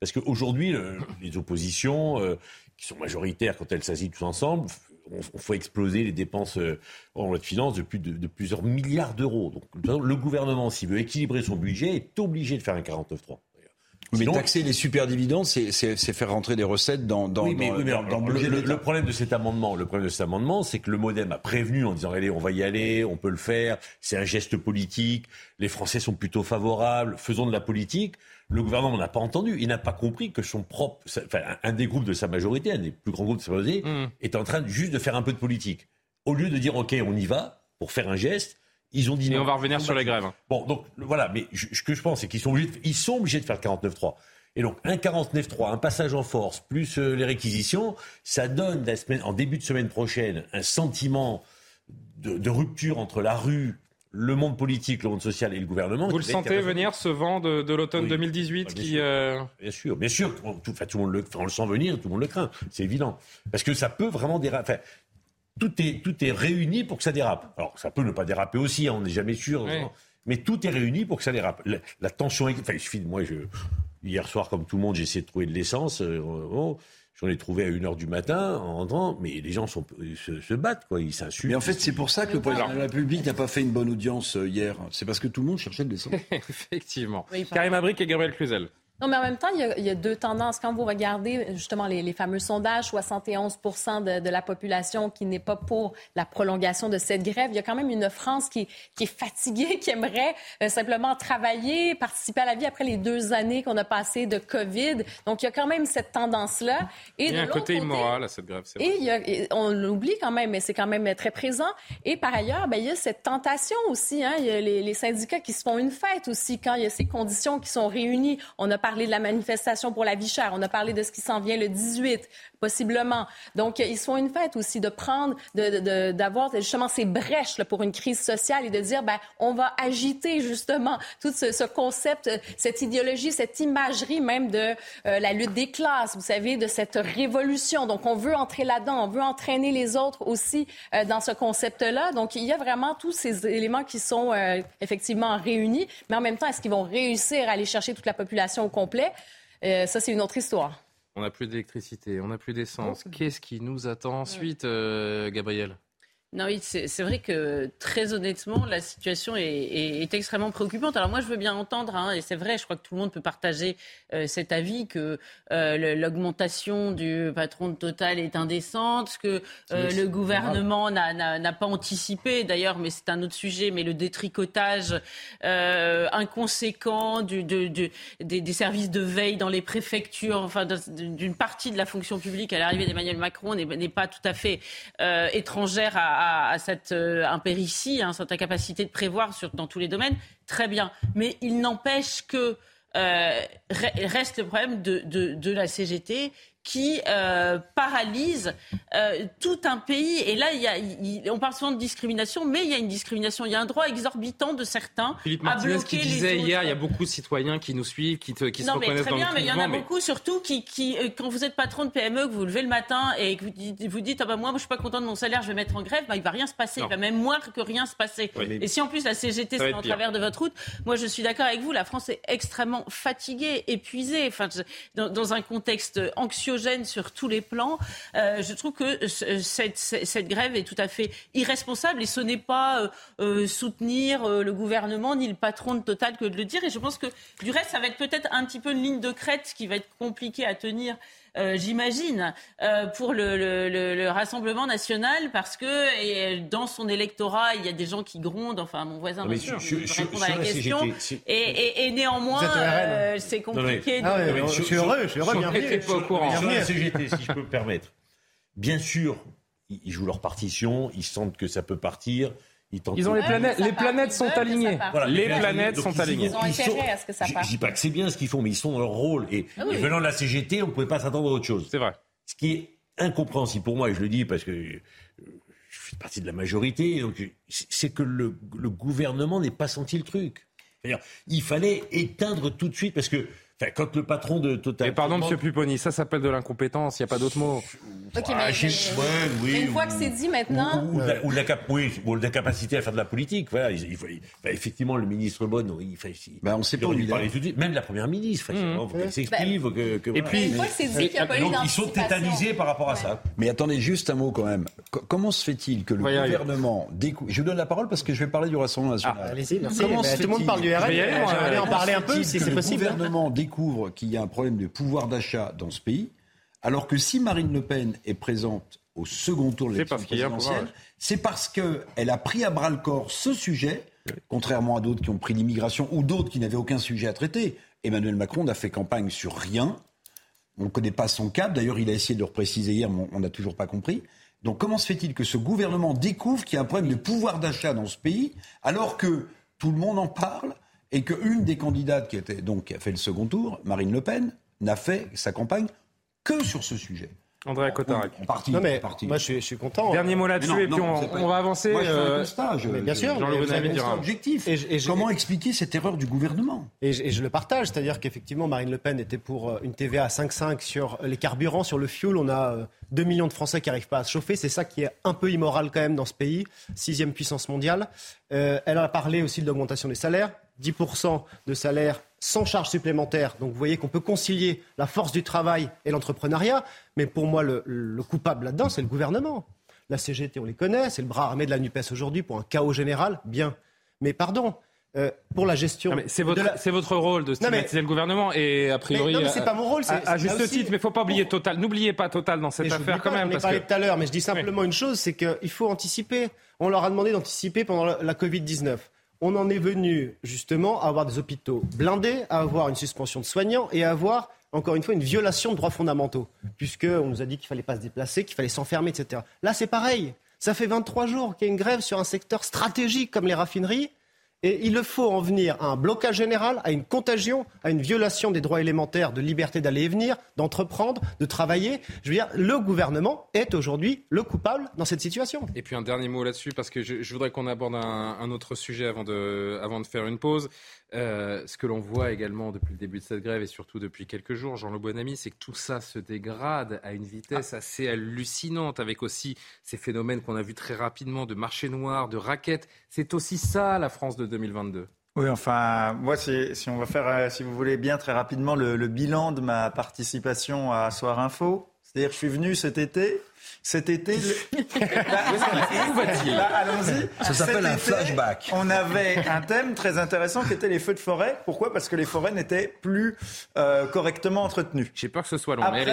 Parce qu'aujourd'hui, les oppositions, euh, qui sont majoritaires quand elles s'assient tous ensemble, on, faut exploser les dépenses euh, en loi de finances de, plus de, plusieurs milliards d'euros. Donc le gouvernement, s'il veut équilibrer son budget, est obligé de faire un 49-3. Mais taxer les super dividendes, c'est faire rentrer des recettes dans, dans, oui, mais, le, problème de cet amendement, le problème de cet amendement, c'est que le MoDem a prévenu en disant allez, on va y aller, on peut le faire, c'est un geste politique, les Français sont plutôt favorables, faisons de la politique. Le gouvernement n'a pas entendu, il n'a pas compris que son propre, enfin, un des groupes de sa majorité, un des plus grands groupes de sa majorité, mmh. est en train juste de faire un peu de politique. Au lieu de dire ok, on y va pour faire un geste, ils ont dit Et on va revenir sur les grèves. Bon, donc voilà, mais ce que je pense, c'est qu'ils sont obligés, de, ils sont obligés de faire le 49-3. Et donc un 49-3, un passage en force, plus euh, les réquisitions, ça donne la semaine, en début de semaine prochaine un sentiment de, rupture entre la rue, le monde politique, le monde social et le gouvernement. Vous le sentez venir ce vent de, l'automne 2018 bah, qui... Euh, bien sûr, bien sûr, tout, tout, le monde le, on le sent venir, tout le monde le craint, c'est évident. Parce que ça peut vraiment déraper tout est, tout est réuni pour que ça dérape. Alors, ça peut ne pas déraper aussi, hein, on n'est jamais sûr. Mais tout est réuni pour que ça dérape. La, tension, enfin, il suffit de moi, je, hier soir, comme tout le monde, j'ai essayé de trouver de l'essence. Euh, J'en ai trouvé à 1h du matin en rentrant, mais les gens sont, se, battent, quoi, ils s'insultent. Mais en fait, c'est pour ça que le président de la République n'a pas fait une bonne audience euh, hier. C'est parce que tout le monde cherchait de l'essence. Effectivement. Karim Abric et Gabriel Cluzel. Non, mais en même temps, il y a, deux tendances. Quand vous regardez justement les, fameux sondages, 71% de, la population qui n'est pas pour la prolongation de cette grève, il y a quand même une France qui, est fatiguée, qui aimerait euh, simplement travailler, participer à la vie après les deux années qu'on a passées de COVID. Donc, il y a quand même cette tendance-là. Et il y a un côté, immoral à cette grève, c'est Et, on l'oublie quand même, mais c'est quand même très présent. Et par ailleurs, ben, il y a cette tentation aussi. Hein. Il y a les, les, syndicats qui se font une fête aussi quand il y a ces conditions qui sont réunies. On a parlé de la manifestation pour la vie chère. On a parlé de ce qui s'en vient le 18, Donc, ils se font une fête aussi de prendre, d'avoir de, justement ces brèches pour une crise sociale et de dire, ben, on va agiter justement tout ce, concept, cette idéologie, cette imagerie même de euh, la lutte des classes, vous savez, de cette révolution. Donc, on veut entrer là-dedans, on veut entraîner les autres aussi euh, dans ce concept-là. Donc, il y a vraiment tous ces éléments qui sont euh, effectivement réunis, mais en même temps, est-ce qu'ils vont réussir à aller chercher toute la population au complet? Euh, ça, c'est une autre histoire. On n'a plus d'électricité, on n'a plus d'essence. Qu'est-ce qui nous attend ensuite, euh, Gabriel? Non, oui, c'est vrai que très honnêtement, la situation est, extrêmement préoccupante. Alors moi, je veux bien entendre, hein, et c'est vrai, je crois que tout le monde peut partager euh, cet avis que euh, l'augmentation du patron de Total est indécente, que euh, le gouvernement n'a pas anticipé, d'ailleurs, mais c'est un autre sujet, mais le détricotage inconséquent du, des, services de veille dans les préfectures, enfin d'une partie de la fonction publique à l'arrivée d'Emmanuel Macron n'est pas tout à fait étrangère à à, cette euh, impéritie, cette incapacité de prévoir dans tous les domaines, très bien. Mais il n'empêche que euh, reste le problème de, la CGT qui euh, paralyse euh, tout un pays. Et là, il y a, on parle souvent de discrimination, mais il y a une discrimination. Il y a un droit exorbitant de certains Philippe Martinez qui disait hier, il y a beaucoup de citoyens qui nous suivent, qui, te, qui non, se mais reconnaissent très bien, dans mais le il y en a mais... beaucoup surtout qui, qui euh, quand vous êtes patron de PME, que vous levez le matin et que vous dites, vous dites ah bah moi, moi je suis pas content de mon salaire, je vais mettre en grève, bah, il va rien se passer, il va même moins que rien se passer. Oui. Et si en plus la CGT c'est en travers de votre route, moi je suis d'accord avec vous, la France est extrêmement fatiguée, épuisée, enfin dans, dans un contexte sur tous les plans. Euh, je trouve que cette, grève est tout à fait irresponsable et ce n'est pas euh, euh, soutenir le gouvernement ni le patron de Total que de le dire. Et je pense que du reste, ça va être peut-être un petit peu une ligne de crête qui va être compliquée à tenir. Euh, j'imagine, euh, pour le, le, le, le, Rassemblement national, parce que et dans son électorat, il y a des gens qui grondent. Enfin, mon voisin, bien sûr, je, je, répondre à la question. Et, et, et, néanmoins, euh, c'est compliqué. Non, mais, de... ah, ouais, je, suis heureux, je suis heureux, bienvenue. Pas au courant. Sur la CGT, si je peux me permettre. Bien sûr, ils jouent leur partition, ils sentent que ça peut partir. Ils, ils ont les planètes, les planètes sont alignées. Voilà, les, les planètes sont alignées. Ils ont intérêt à ce que ça parte. Je dis pas que c'est bien ce qu'ils font, mais ils sont dans leur rôle. Et, ah oui. et venant de la CGT, on ne pouvait pas s'attendre à autre chose. C'est vrai. Ce qui est incompréhensible pour moi, et je le dis parce que je fais partie de la majorité, donc c'est que le, le gouvernement n'ait pas senti le truc. Il fallait éteindre tout de suite parce que quand le patron de Total. Et pardon, Monsieur Pupponi, ça s'appelle de l'incompétence. Il n'y a pas d'autre mot. Ok, mais, mais, oui, une fois que c'est dit maintenant. Ou, ou, la, ou, la, cap, oui, ou, la, capacité à faire de la politique. Voilà, il, il, il, effectivement, le ministre Bonne, il fait. Bah, on sait pas. Il parler tout de suite. Même la première ministre. Mmh. Il faut qu'elle s'explique. Bah, que, que, et puis, une fois que c'est dit qu'il n'y a pas eu Ils sont tétanisés par rapport à ça. Mais attendez, juste un mot quand même. Comment se fait-il que le gouvernement découvre. Je vous donne la parole parce que je vais parler du Rassemblement national. Allez-y, merci. Tout le monde parle du RN. Je vais en parler un peu si c'est possible. Le gouvernement découvre qu'il y a un problème de pouvoir d'achat dans ce pays, alors que si Marine Le Pen est présente au second tour de l'élection présidentielle, c'est parce qu'elle a pris à bras le corps ce sujet, contrairement à d'autres qui ont pris l'immigration ou d'autres qui n'avaient aucun sujet à traiter. Emmanuel Macron n'a fait campagne sur rien. On ne connaît pas son cap. D'ailleurs, il a essayé de le repréciser hier, mais on n'a toujours pas compris. Donc comment se fait-il que ce gouvernement découvre qu'il y a un problème de pouvoir d'achat dans ce pays, alors que tout le monde en parle et qu'une des candidates qui, était, donc, qui a fait le second tour, Marine Le Pen, n'a fait sa campagne que sur ce sujet. André Cotarac. En partie, non mais partie. moi je suis, je suis, content. Dernier mot là-dessus et puis on, va avancer. Moi, je fais un constat. Je, bien sûr. Jean vous avez un objectif. Et je, et je, Comment expliquer cette erreur du gouvernement et je, et je le partage, c'est-à-dire qu'effectivement Marine Le Pen était pour une TVA à 5,5 sur les carburants, sur le fuel. On a 2 millions de Français qui n'arrivent pas à se chauffer. C'est ça qui est un peu immoral quand même dans ce pays, sixième puissance mondiale. Euh, elle a parlé aussi de l'augmentation des salaires. 10% de salaire sans charge supplémentaire. Donc vous voyez qu'on peut concilier la force du travail et l'entrepreneuriat. Mais pour moi, le, le coupable là-dedans, c'est le gouvernement. La CGT, on les connaît, c'est le bras armé de la NUPES aujourd'hui pour un chaos général. Bien. Mais pardon, euh, pour la gestion. C'est votre, la... votre, rôle de stigmatiser le gouvernement et a priori. Mais, non, mais c'est pas mon rôle. À, à juste aussi... titre, mais il faut pas oublier Total. N'oubliez pas Total dans cette affaire quand même. En parlé que... tout à l'heure, mais je dis simplement oui. une chose, c'est qu'il faut anticiper. On leur a demandé d'anticiper pendant la, la Covid 19 on en est venu justement à avoir des hôpitaux blindés, à avoir une suspension de soignants et à avoir, encore une fois, une violation de droits fondamentaux, puisqu'on nous a dit qu'il ne fallait pas se déplacer, qu'il fallait s'enfermer, etc. Là, c'est pareil. Ça fait 23 jours qu'il y a une grève sur un secteur stratégique comme les raffineries. Et il faut en venir à un blocage général, à une contagion, à une violation des droits élémentaires de liberté d'aller et venir, d'entreprendre, de travailler. Je veux dire, le gouvernement est aujourd'hui le coupable dans cette situation. Et puis un dernier mot là-dessus, parce que je, voudrais qu'on aborde un, autre sujet avant de, avant de faire une pause. Euh, ce que l'on voit également depuis le début de cette grève et surtout depuis quelques jours, Jean Le Bonamy, c'est que tout ça se dégrade à une vitesse assez hallucinante, avec aussi ces phénomènes qu'on a vus très rapidement de marché noir, de raquettes. C'est aussi ça la France de 2022. Oui, enfin, moi, si, on va faire, euh, si vous voulez bien, très rapidement, le, le bilan de ma participation à Soir Info. C'est-à-dire, je suis venu cet été cet été, bah, allons-y. Ça s'appelle un flashback. On avait un thème très intéressant qui était les feux de forêt. Pourquoi? Parce que les forêts n'étaient plus euh, correctement entretenues. J'ai peur que ce soit long. Après,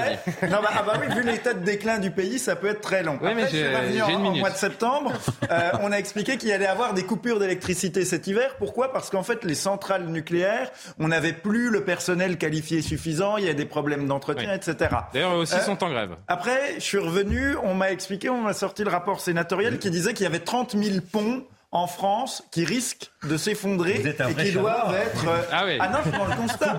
mais non, bah, ah bah oui, vu l'état de déclin du pays, ça peut être très long. Oui, Après, mais je suis revenu en, en mois de septembre. Euh, on a expliqué qu'il allait y avoir des coupures d'électricité cet hiver. Pourquoi? Parce qu'en fait, les centrales nucléaires, on n'avait plus le personnel qualifié suffisant. Il y a des problèmes d'entretien, oui. etc. D'ailleurs, eux aussi euh, sont en grève. Après, je suis revenu on m'a expliqué, on m'a sorti le rapport sénatoriel qui disait qu'il y avait 30 000 ponts en France qui risquent de s'effondrer et qui doivent être. Euh, ah, oui. ah non, je prends le constat.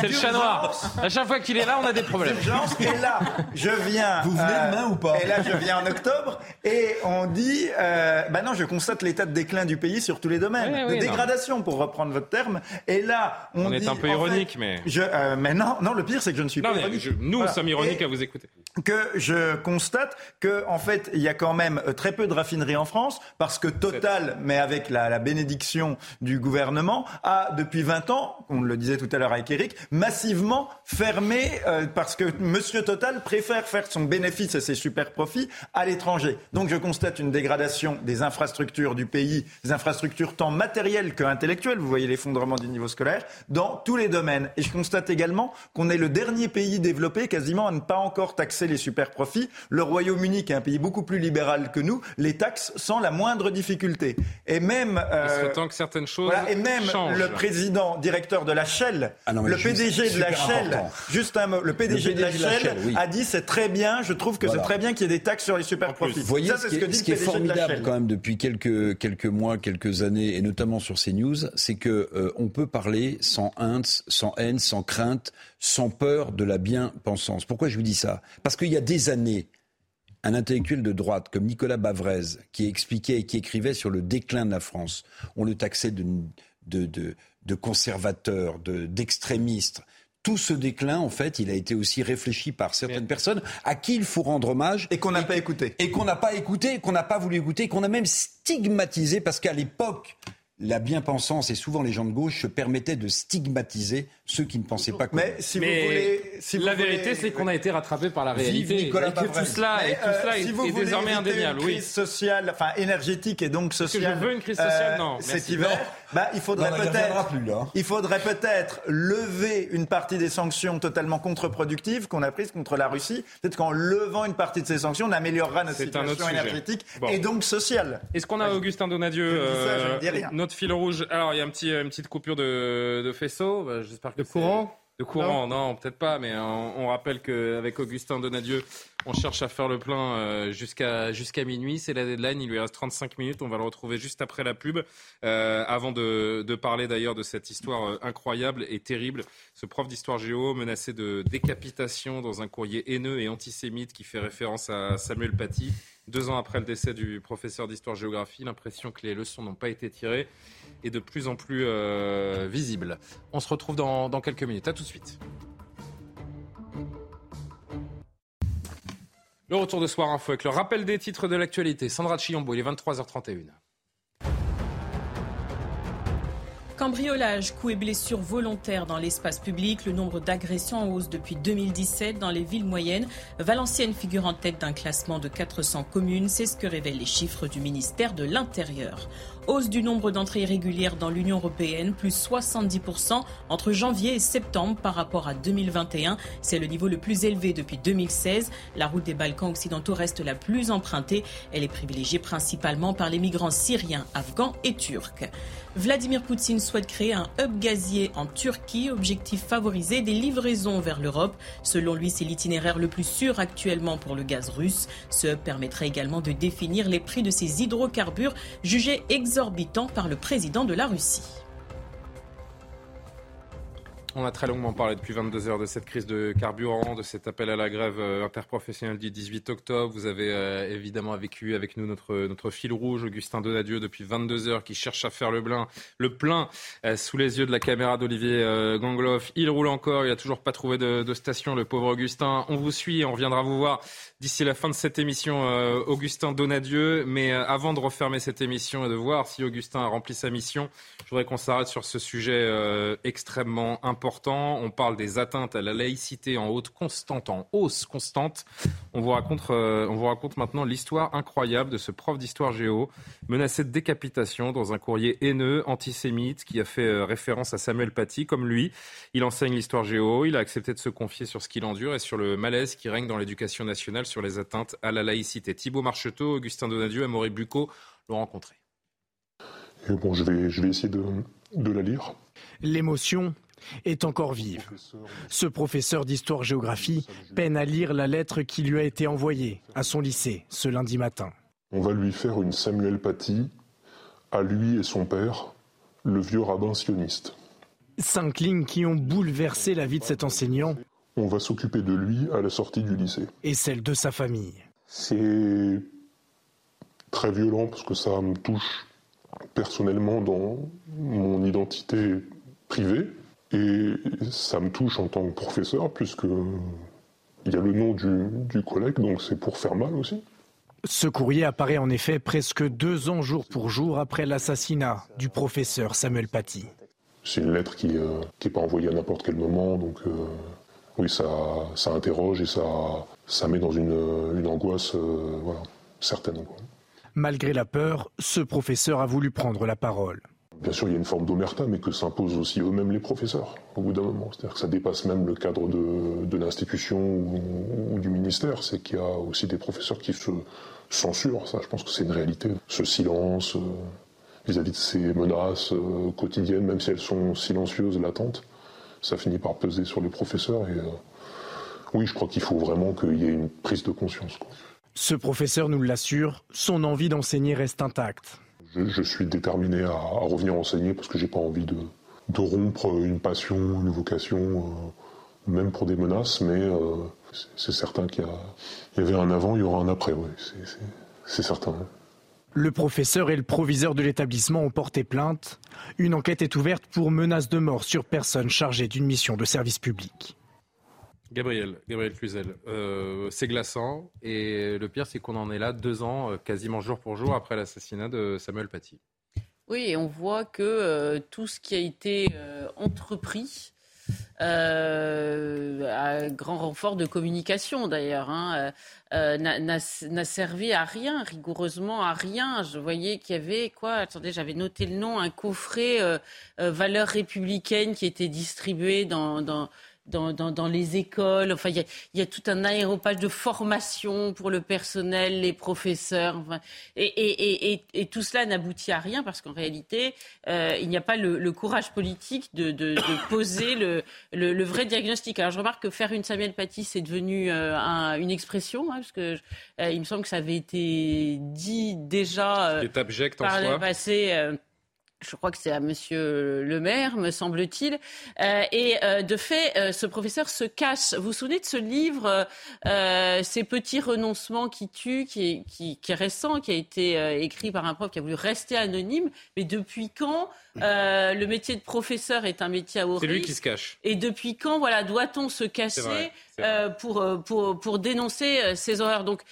C'est le chat noir. À chaque fois qu'il est là, on a des problèmes. Et là, je viens. Vous venez euh, demain ou pas Et là, je viens en octobre et on dit. Euh, bah non, je constate l'état de déclin du pays sur tous les domaines, de dégradation, pour reprendre votre terme. Et là, on, on est un peu ironique, mais. Je, euh, mais non, non, le pire, c'est que je ne suis pas ironique. nous sommes ironiques à vous écouter. Que je constate que, en fait, il y a quand même très peu de raffineries en France parce que Total, mais avec la, la bénédiction du gouvernement, a depuis 20 ans, on le disait tout à l'heure avec Eric, massivement fermé euh, parce que Monsieur Total préfère faire son bénéfice et ses super profits à l'étranger. Donc je constate une dégradation des infrastructures du pays, des infrastructures tant matérielles que intellectuelles. Vous voyez l'effondrement du niveau scolaire dans tous les domaines. Et je constate également qu'on est le dernier pays développé quasiment à ne pas encore taxer les super profits. Le Royaume-Uni, qui est un pays beaucoup plus libéral que nous, les taxes sans la moindre difficulté. Et même euh, que certaines choses et même le président directeur de la Shell, ah le PDG de la Shell, juste un mot, le PDG, de la Shell, a dit c'est très bien, je trouve que c'est très bien qu'il y ait des taxes sur les super profits. Vous voyez ce, qui, est formidable quand même depuis quelques quelques mois, quelques années, et notamment sur ces news, c'est que euh, on peut parler sans haine, sans haine, sans crainte, sans peur de la bien-pensance. Pourquoi je vous dis ça? Parce qu'il y a des années, un intellectuel de droite comme Nicolas Bavrez, qui expliquait et qui écrivait sur le déclin de la France, on le taxait de, de, de, de conservateur, d'extrémiste. tout ce déclin, en fait, il a été aussi réfléchi par certaines personnes à qui il faut rendre hommage. Et qu'on n'a pas écouté. Et qu'on n'a pas écouté, qu'on n'a pas voulu écouter, qu'on a même stigmatisé, parce qu'à l'époque, la bien-pensance et souvent les gens de gauche se permettaient de stigmatiser ceux qui ne pensaient pas comme Mais si vous voulez, si la vérité, c'est qu'on a été rattrapé par la réalité. et que tout cela, et tout cela euh, est, désormais indéniable. Une crise sociale, enfin énergétique et donc sociale. Que je veux une crise sociale, euh, non. Cet hiver, bah, il faudrait peut-être, il faudrait peut-être lever une partie des sanctions totalement contre-productives qu'on a prises contre la Russie. Peut-être qu'en levant une partie de ces sanctions, on améliorera notre situation énergétique et donc sociale. Est-ce qu'on a Augustin Donadieu, euh, notre fil rouge? Alors, il y a un petit, une petite coupure de, de faisceau. Bah, j'espère de courant? De courant, non, peut-être pas, mais on, rappelle qu'avec Augustin Donadieu, on cherche à faire le plein euh, jusqu'à jusqu'à minuit. C'est la deadline, il lui reste 35 minutes. On va le retrouver juste après la pub. Euh, avant de, de parler d'ailleurs de cette histoire euh, incroyable et terrible, ce prof d'histoire géo menacé de décapitation dans un courrier haineux et antisémite qui fait référence à Samuel Paty. Deux ans après le décès du professeur d'histoire-géographie, l'impression que les leçons n'ont pas été tirées est de plus en plus euh, visible. On se retrouve dans, quelques minutes. À tout de suite. Le retour de Soir Info avec le rappel des titres de l'actualité. Sandra Chiombo, il est 23h31. Cambriolage, coups et blessures volontaires dans l'espace public, le nombre d'agressions en hausse depuis 2017 dans les villes moyennes. Valenciennes figure en tête d'un classement de 400 communes, c'est ce que révèlent les chiffres du ministère de l'Intérieur. Hausse du nombre d'entrées irrégulières dans l'Union européenne, plus 70% entre janvier et septembre par rapport à 2021. C'est le niveau le plus élevé depuis 2016. La route des Balkans occidentaux reste la plus empruntée. Elle est privilégiée principalement par les migrants syriens, afghans et turcs. Vladimir Poutine souhaite créer un hub gazier en Turquie, objectif favoriser des livraisons vers l'Europe. Selon lui, c'est l'itinéraire le plus sûr actuellement pour le gaz russe. Ce hub permettrait également de définir les prix de ces hydrocarbures jugés par le président de la Russie. On a très longuement parlé depuis 22 heures de cette crise de carburant, de cet appel à la grève euh, interprofessionnelle du 18 octobre. Vous avez euh, évidemment vécu avec nous notre, notre fil rouge, Augustin Donadieu, depuis 22 heures, qui cherche à faire le, plein, le plein euh, sous les yeux de la caméra d'Olivier Gangloff. Il roule encore, il n'a toujours pas trouvé de, de, station, le pauvre Augustin. On vous suit, on reviendra vous voir d'ici la fin de cette émission, Augustin Donadieu. Mais avant de refermer cette émission et de voir si Augustin a rempli sa mission, je voudrais qu'on s'arrête sur ce sujet extrêmement important on parle des atteintes à la laïcité en haute constante, en hausse constante. On vous raconte, euh, on vous raconte maintenant l'histoire incroyable de ce prof d'histoire géo menacé de décapitation dans un courrier haineux, antisémite, qui a fait euh, référence à Samuel Paty. Comme lui, il enseigne l'histoire géo. Il a accepté de se confier sur ce qu'il endure et sur le malaise qui règne dans l'éducation nationale sur les atteintes à la laïcité. Thibault Marcheteau, Augustin Donadieu et Maurice Bucco l'ont rencontré. bon, je vais, je vais essayer de, de la lire. L'émotion est encore vive. Ce professeur d'histoire-géographie peine à lire la lettre qui lui a été envoyée à son lycée ce lundi matin. On va lui faire une Samuel Paty à lui et son père, le vieux rabbin sioniste. Cinq lignes qui ont bouleversé la vie de cet enseignant. On va s'occuper de lui à la sortie du lycée. Et celle de sa famille. C'est très violent parce que ça me touche personnellement dans mon identité privée et ça me touche en tant que professeur puisque il y a le nom du, du collègue donc c'est pour faire mal aussi. Ce courrier apparaît en effet presque deux ans jour pour jour après l'assassinat du professeur Samuel Paty. C'est une lettre qui n'est euh, pas envoyée à n'importe quel moment, donc euh, oui, ça, ça interroge et ça, ça met dans une, une angoisse euh, voilà, certaine. Malgré la peur, ce professeur a voulu prendre la parole. Bien sûr, il y a une forme d'omerta, mais que s'imposent aussi eux-mêmes les professeurs, au bout d'un moment. C'est-à-dire que ça dépasse même le cadre de, l'institution ou, du ministère. C'est qu'il y a aussi des professeurs qui se censurent. Ça, je pense que c'est une réalité. Ce silence vis-à-vis -vis de ces menaces euh, quotidiennes, même si elles sont silencieuses, latentes, ça finit par peser sur les professeurs. Et euh, oui, je crois qu'il faut vraiment qu'il y ait une prise de conscience. Ce professeur nous l'assure, son envie d'enseigner reste intacte. Je, suis déterminé à, revenir enseigner parce que j'ai pas envie de, rompre une passion, une vocation, euh, même pour des menaces, mais euh, c'est certain qu'il y, avait un avant, il y aura un après, c'est certain. Le professeur et le proviseur de l'établissement ont porté plainte. Une enquête est ouverte pour menace de mort sur personne chargée d'une mission de service public. Gabriel, Gabriel Cluzel, euh, c'est glaçant et le pire c'est qu'on en est là deux ans, euh, quasiment jour pour jour après l'assassinat de Samuel Paty. Oui, et on voit que euh, tout ce qui a été entrepris euh, à grand renfort de communication d'ailleurs, hein, n'a servi à rien, rigoureusement à rien. Je voyais qu'il y avait quoi Attendez, j'avais noté le nom, un coffret euh, valeurs républicaines qui était distribué dans dans, dans, dans, les écoles. Enfin, il y a, y a, tout un aéropage de formation pour le personnel, les professeurs. Enfin, et, et, et, et, tout cela n'aboutit à rien parce qu'en réalité, euh, il n'y a pas le, le, courage politique de, de, de poser le, le, le, vrai diagnostic. Alors, je remarque que faire une Samuel Paty, c'est devenu euh, un, une expression, hein, parce que euh, il me semble que ça avait été dit déjà euh, abject par en soi. passé je crois que c'est à Monsieur le maire, me semble-t-il. Euh, et euh, de fait, euh, ce professeur se cache. Vous vous souvenez de ce livre, Ces petits renoncements qui tuent, qui est, qui, qui est récent, qui a été écrit par un prof qui a voulu rester anonyme. Mais depuis quand le métier de professeur est un métier à haut C'est lui qui se cache. Et depuis quand, voilà, doit-on se cacher pour, pour, pour dénoncer ces horreurs? Donc,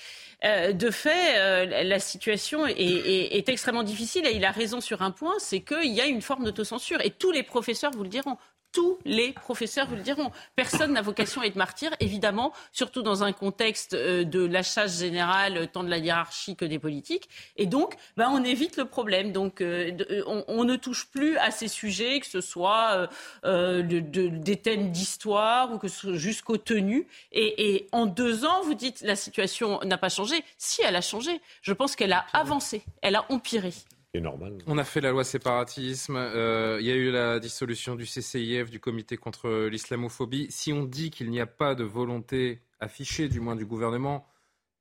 de fait, euh, la situation est, est, est, extrêmement difficile et il a raison sur un point, c'est qu'il y a une forme d'autocensure et tous les professeurs vous le diront. Tous les professeurs vous le diront. Personne n'a vocation à être martyr, évidemment, surtout dans un contexte de la chasse générale, tant de la hiérarchie que des politiques. Et donc, ben, on évite le problème. Donc, euh, on, on, ne touche plus à ces sujets, que ce soit euh, de, de, des thèmes d'histoire ou que ce soit jusqu'aux tenues. Et, et en deux ans, vous dites la situation n'a pas changé. Si, elle a changé. Je pense qu'elle a avancé. Elle a empiré. Normal. On a fait la loi séparatisme, euh, il y a eu la dissolution du CCIF, du comité contre l'islamophobie. Si on dit qu'il n'y a pas de volonté affichée, du moins du gouvernement,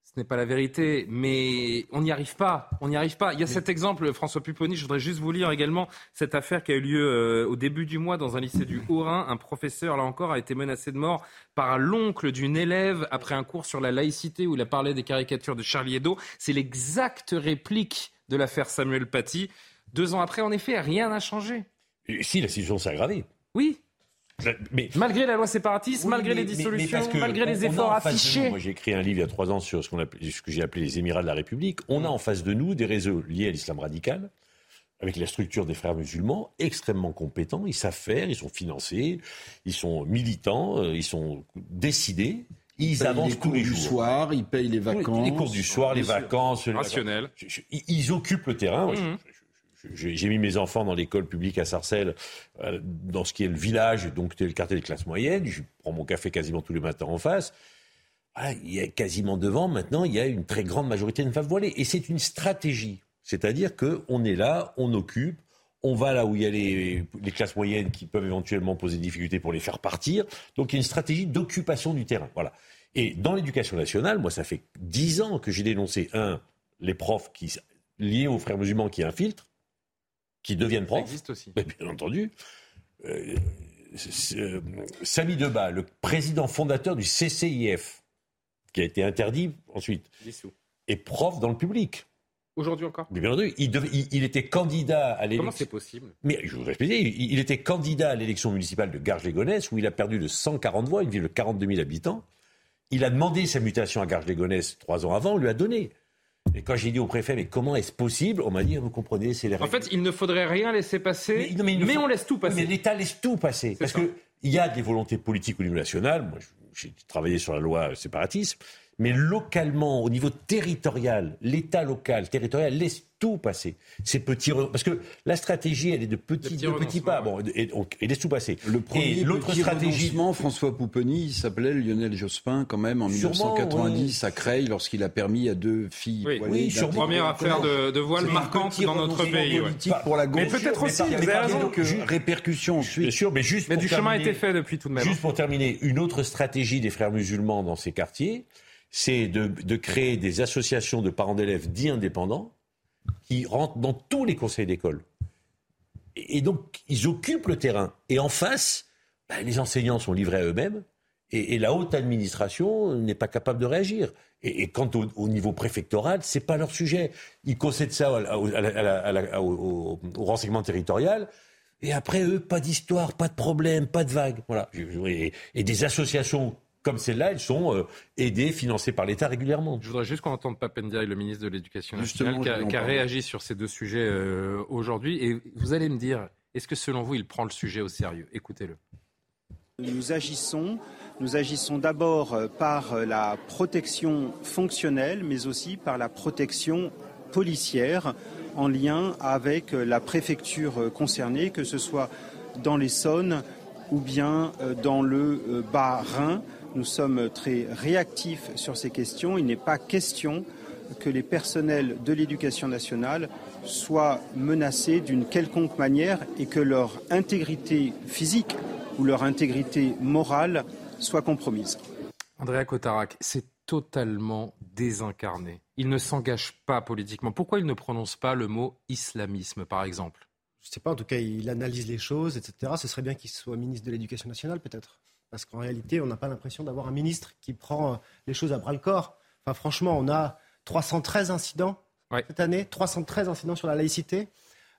ce n'est pas la vérité, mais on n'y arrive pas. On n'y arrive pas. Il y a cet exemple, François Pupponi, je voudrais juste vous lire également cette affaire qui a eu lieu euh, au dubut du mois dans un lycée du Haut-Rhin. Un professeur, là encore, a été menacé de mort par l'oncle d'une élève après un cours sur la laïcité où il a parlé des caricatures de Charlie Hebdo. C'est l'exacte réplique de l'affaire Samuel Paty. Deux ans après, en effet, rien n'a changé. Et si, la situation s'est aggravée. Oui. Mais, malgré la loi séparatiste, oui, malgré mais, les dissolutions, mais malgré les efforts affichés. Moi, j'ai écrit un livre il y a trois ans sur ce, qu'on appelait, ce que j'ai appelé les Émirats de la République. On a en face de nous des réseaux liés à l'islam radical, avec la structure des frères musulmans, extrêmement compétents. Ils savent faire, ils sont financés, ils sont militants, ils sont décidés. Ils, ils avancent les tous les du jours. soir, ils payent les vacances. Les cours du soir, les vacances. Rationnel. Ils, ils, occupent le terrain. Mmh. Je, j'ai mis mes enfants dans l'école publique à Sarcelles, euh, dans ce qui est le village, donc le quartier des classes moyennes. Je prends mon café quasiment tous les matins en face. Voilà, il y a quasiment devant, maintenant, il y a une très grande majorité de femmes voilées. Et c'est une stratégie. C'est-à-dire qu'on est là, on occupe, on va là où il y a les, les, classes moyennes qui peuvent éventuellement poser des difficultés pour les faire partir. Donc il y a une stratégie d'occupation du terrain. Voilà. Et dans l'éducation nationale, moi, ça fait dix ans que j'ai dénoncé, un, les profs qui, liés aux frères musulmans qui infiltrent, qui deviennent profs. Ça existe aussi. Mais bien entendu. Euh, euh, Samy Debat, le président fondateur du CCIF, qui a été interdit ensuite, est prof dans le public. Aujourd'hui encore Mais bien entendu, il, était candidat à l'élection. Comment c'est possible Mais je vous expliquer, il, il était candidat à l'élection municipale de Garges-les-Gonesse, où il a perdu de 140 voix, une ville de 42 000 habitants. Il a demandé sa mutation à Garges-les-Gonesse trois ans avant, on lui a donné. Et quand j'ai dit au préfet, mais comment est-ce possible On m'a dit, vous comprenez, c'est les règles. En fait, il ne faudrait rien laisser passer, mais, on laisse tout passer. Mais l'État laisse tout passer. Parce qu'il y a des volontés politiques au niveau national. Moi, j'ai travaillé sur la loi séparatisme. Mais localement, au niveau territorial, l'État local, territorial, laisse tout passer. Ces petits parce que la stratégie, elle est de petits, de petits pas. Bon, et, et, laisse tout passer. Le premier l'autre stratégie, François Pouponi, il s'appelait Lionel Jospin quand même en 1990 à Creil lorsqu'il a permis à deux filles. Oui, oui sur première affaire de, de voile marquante dans notre pays. Pour la gauche. Mais peut-être aussi. Vous avez raison. Répercussions ensuite. Bien sûr, mais juste. Mais du chemin a été fait depuis tout de même. Juste pour terminer, une autre stratégie des frères musulmans dans ces quartiers, c'est de, créer des associations de parents d'élèves dits indépendants qui rentrent dans tous les conseils d'école. Et, donc, ils occupent le terrain. Et en face, bah, les enseignants sont livrés à eux-mêmes. Et, la haute administration n'est pas capable de réagir. Et, quant au, niveau préfectoral, c'est pas leur sujet. Ils concèdent ça au, renseignement territorial. Et après, eux, pas d'histoire, pas de problème, pas de vague. Voilà. et des associations comme celles-là, elles sont euh, aidées, financées par l'État régulièrement. Je voudrais juste qu'on entende Papendia, le ministre de l'Éducation nationale, qui a, réagi sur ces deux sujets euh, aujourd'hui. Et vous allez me dire, est-ce que selon vous, il prend le sujet au sérieux? Écoutez-le. Nous agissons, nous agissons d'abord euh, par la protection fonctionnelle, mais aussi par la protection policière en lien avec la préfecture concernée, que ce soit dans les Saônes ou bien dans le Bas-Rhin. Nous sommes très réactifs sur ces questions. Il n'est pas question que les personnels de l'éducation nationale soient menacés d'une quelconque manière et que leur intégrité physique ou leur intégrité morale soit compromise. Andrea Cotarac, c'est totalement désincarné. Il ne s'engage pas politiquement. Pourquoi il ne prononce pas le mot islamisme, par exemple? Je ne sais pas, en tout cas, il analyse les choses, etc. Ce serait bien qu'il soit ministre de l'Éducation nationale, peut-être parce qu'en réalité, on n'a pas l'impression d'avoir un ministre qui prend euh, les choses à bras le corps. Enfin, franchement, on a 313 incidents cette année, 313 incidents sur la laïcité.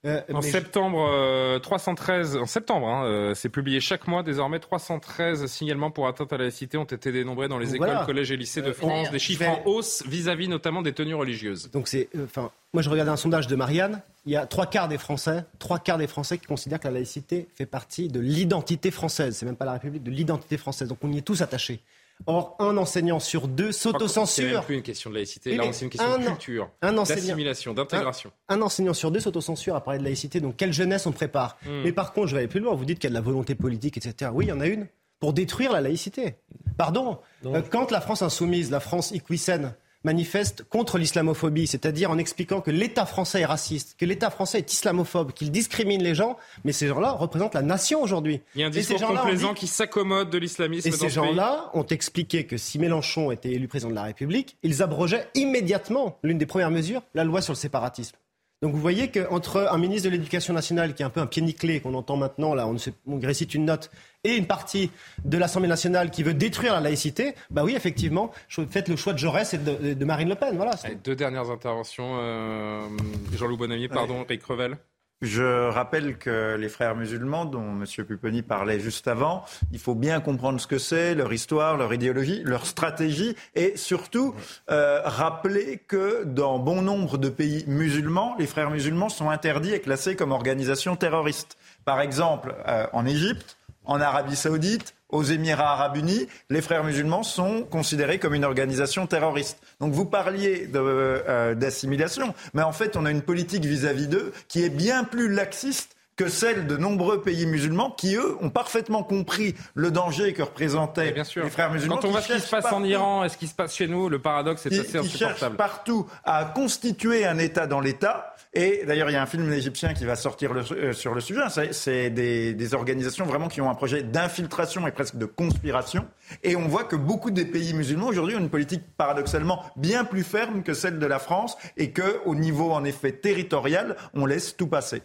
Euh, en septembre, 313, euh, en septembre, hein, c'est publié chaque mois désormais. 313 signalements pour atteinte à la laïcité ont été dénombrés dans les écoles, collèges et lycées de France. Des chiffres en hausse vis-à-vis notamment des tenues religieuses. Donc c'est, enfin, moi je regardais un sondage de Marianne il y a trois quarts des Français, trois quarts des Français qui considèrent que la laïcité fait partie de l'identité française. C'est même pas la République, de l'identité française. Donc on y est tous attachés. Or, un enseignant sur deux s'autocensure. C'est même plus une question de laïcité, là, c'est une question de culture, d'assimilation, d'intégration. Un, enseignant sur deux s'autocensure à parler de laïcité, donc quelle jeunesse on prépare? Hmm. Mais par contre, je vais aller plus loin, vous dites qu'il y a de la volonté politique, etc. Oui, il y en a une pour détruire la laïcité. Pardon, euh, quand la France insoumise, la France iquicène, manifeste contre l'islamophobie, c'est-à-dire en expliquant que l'État français est raciste, que l'État français est islamophobe, qu'il discrimine les gens, mais ces gens-là représentent la nation aujourd'hui. Il y a un discours complaisant qui s'accommode de l'islamisme. Et ces gens-là ont expliqué que si Mélenchon était élu président de la République, ils abrogeaient immédiatement l'une des premières mesures, la loi sur le séparatisme. Donc vous voyez qu'entre un ministre de l'Éducation nationale qui est un peu un pied nickelé qu'on entend maintenant, là on, on récite une note, et une partie de l'Assemblée nationale qui veut détruire la laïcité, bah oui, effectivement, faites le choix de Jaurès et de, Marine Le Pen. Voilà. deux dernières interventions. Euh, Jean-Loup Bonamy, pardon, Rick Revel. Je rappelle que les frères musulmans, dont M. Pupponi parlait juste avant, il faut bien comprendre ce que c'est, leur histoire, leur idéologie, leur stratégie, et surtout euh, rappeler que dans bon nombre de pays musulmans, les frères musulmans sont interdits et classés comme organisations terroristes. Par exemple, euh, en Égypte, en Arabie saoudite, aux Émirats arabes unis, les frères musulmans sont considérés comme une organisation terroriste. Donc vous parliez euh, d'assimilation, mais en fait on a une politique vis-à-vis d'eux qui est bien plus laxiste que celle de nombreux pays musulmans qui, eux, ont parfaitement compris le danger que représentaient bien sûr. les frères musulmans. Quand on voit ce qui se passe en Iran et ce qui se passe chez nous, le paradoxe est assez insupportable. Qui cherchent partout à constituer un État dans l'État et d'ailleurs, il y a un film égyptien qui va sortir le, euh, sur le sujet. C'est des, des, organisations vraiment qui ont un projet d'infiltration et presque de conspiration. Et on voit que beaucoup des pays musulmans aujourd'hui ont une politique paradoxalement bien plus ferme que celle de la France et que, au niveau en effet territorial, on laisse tout passer.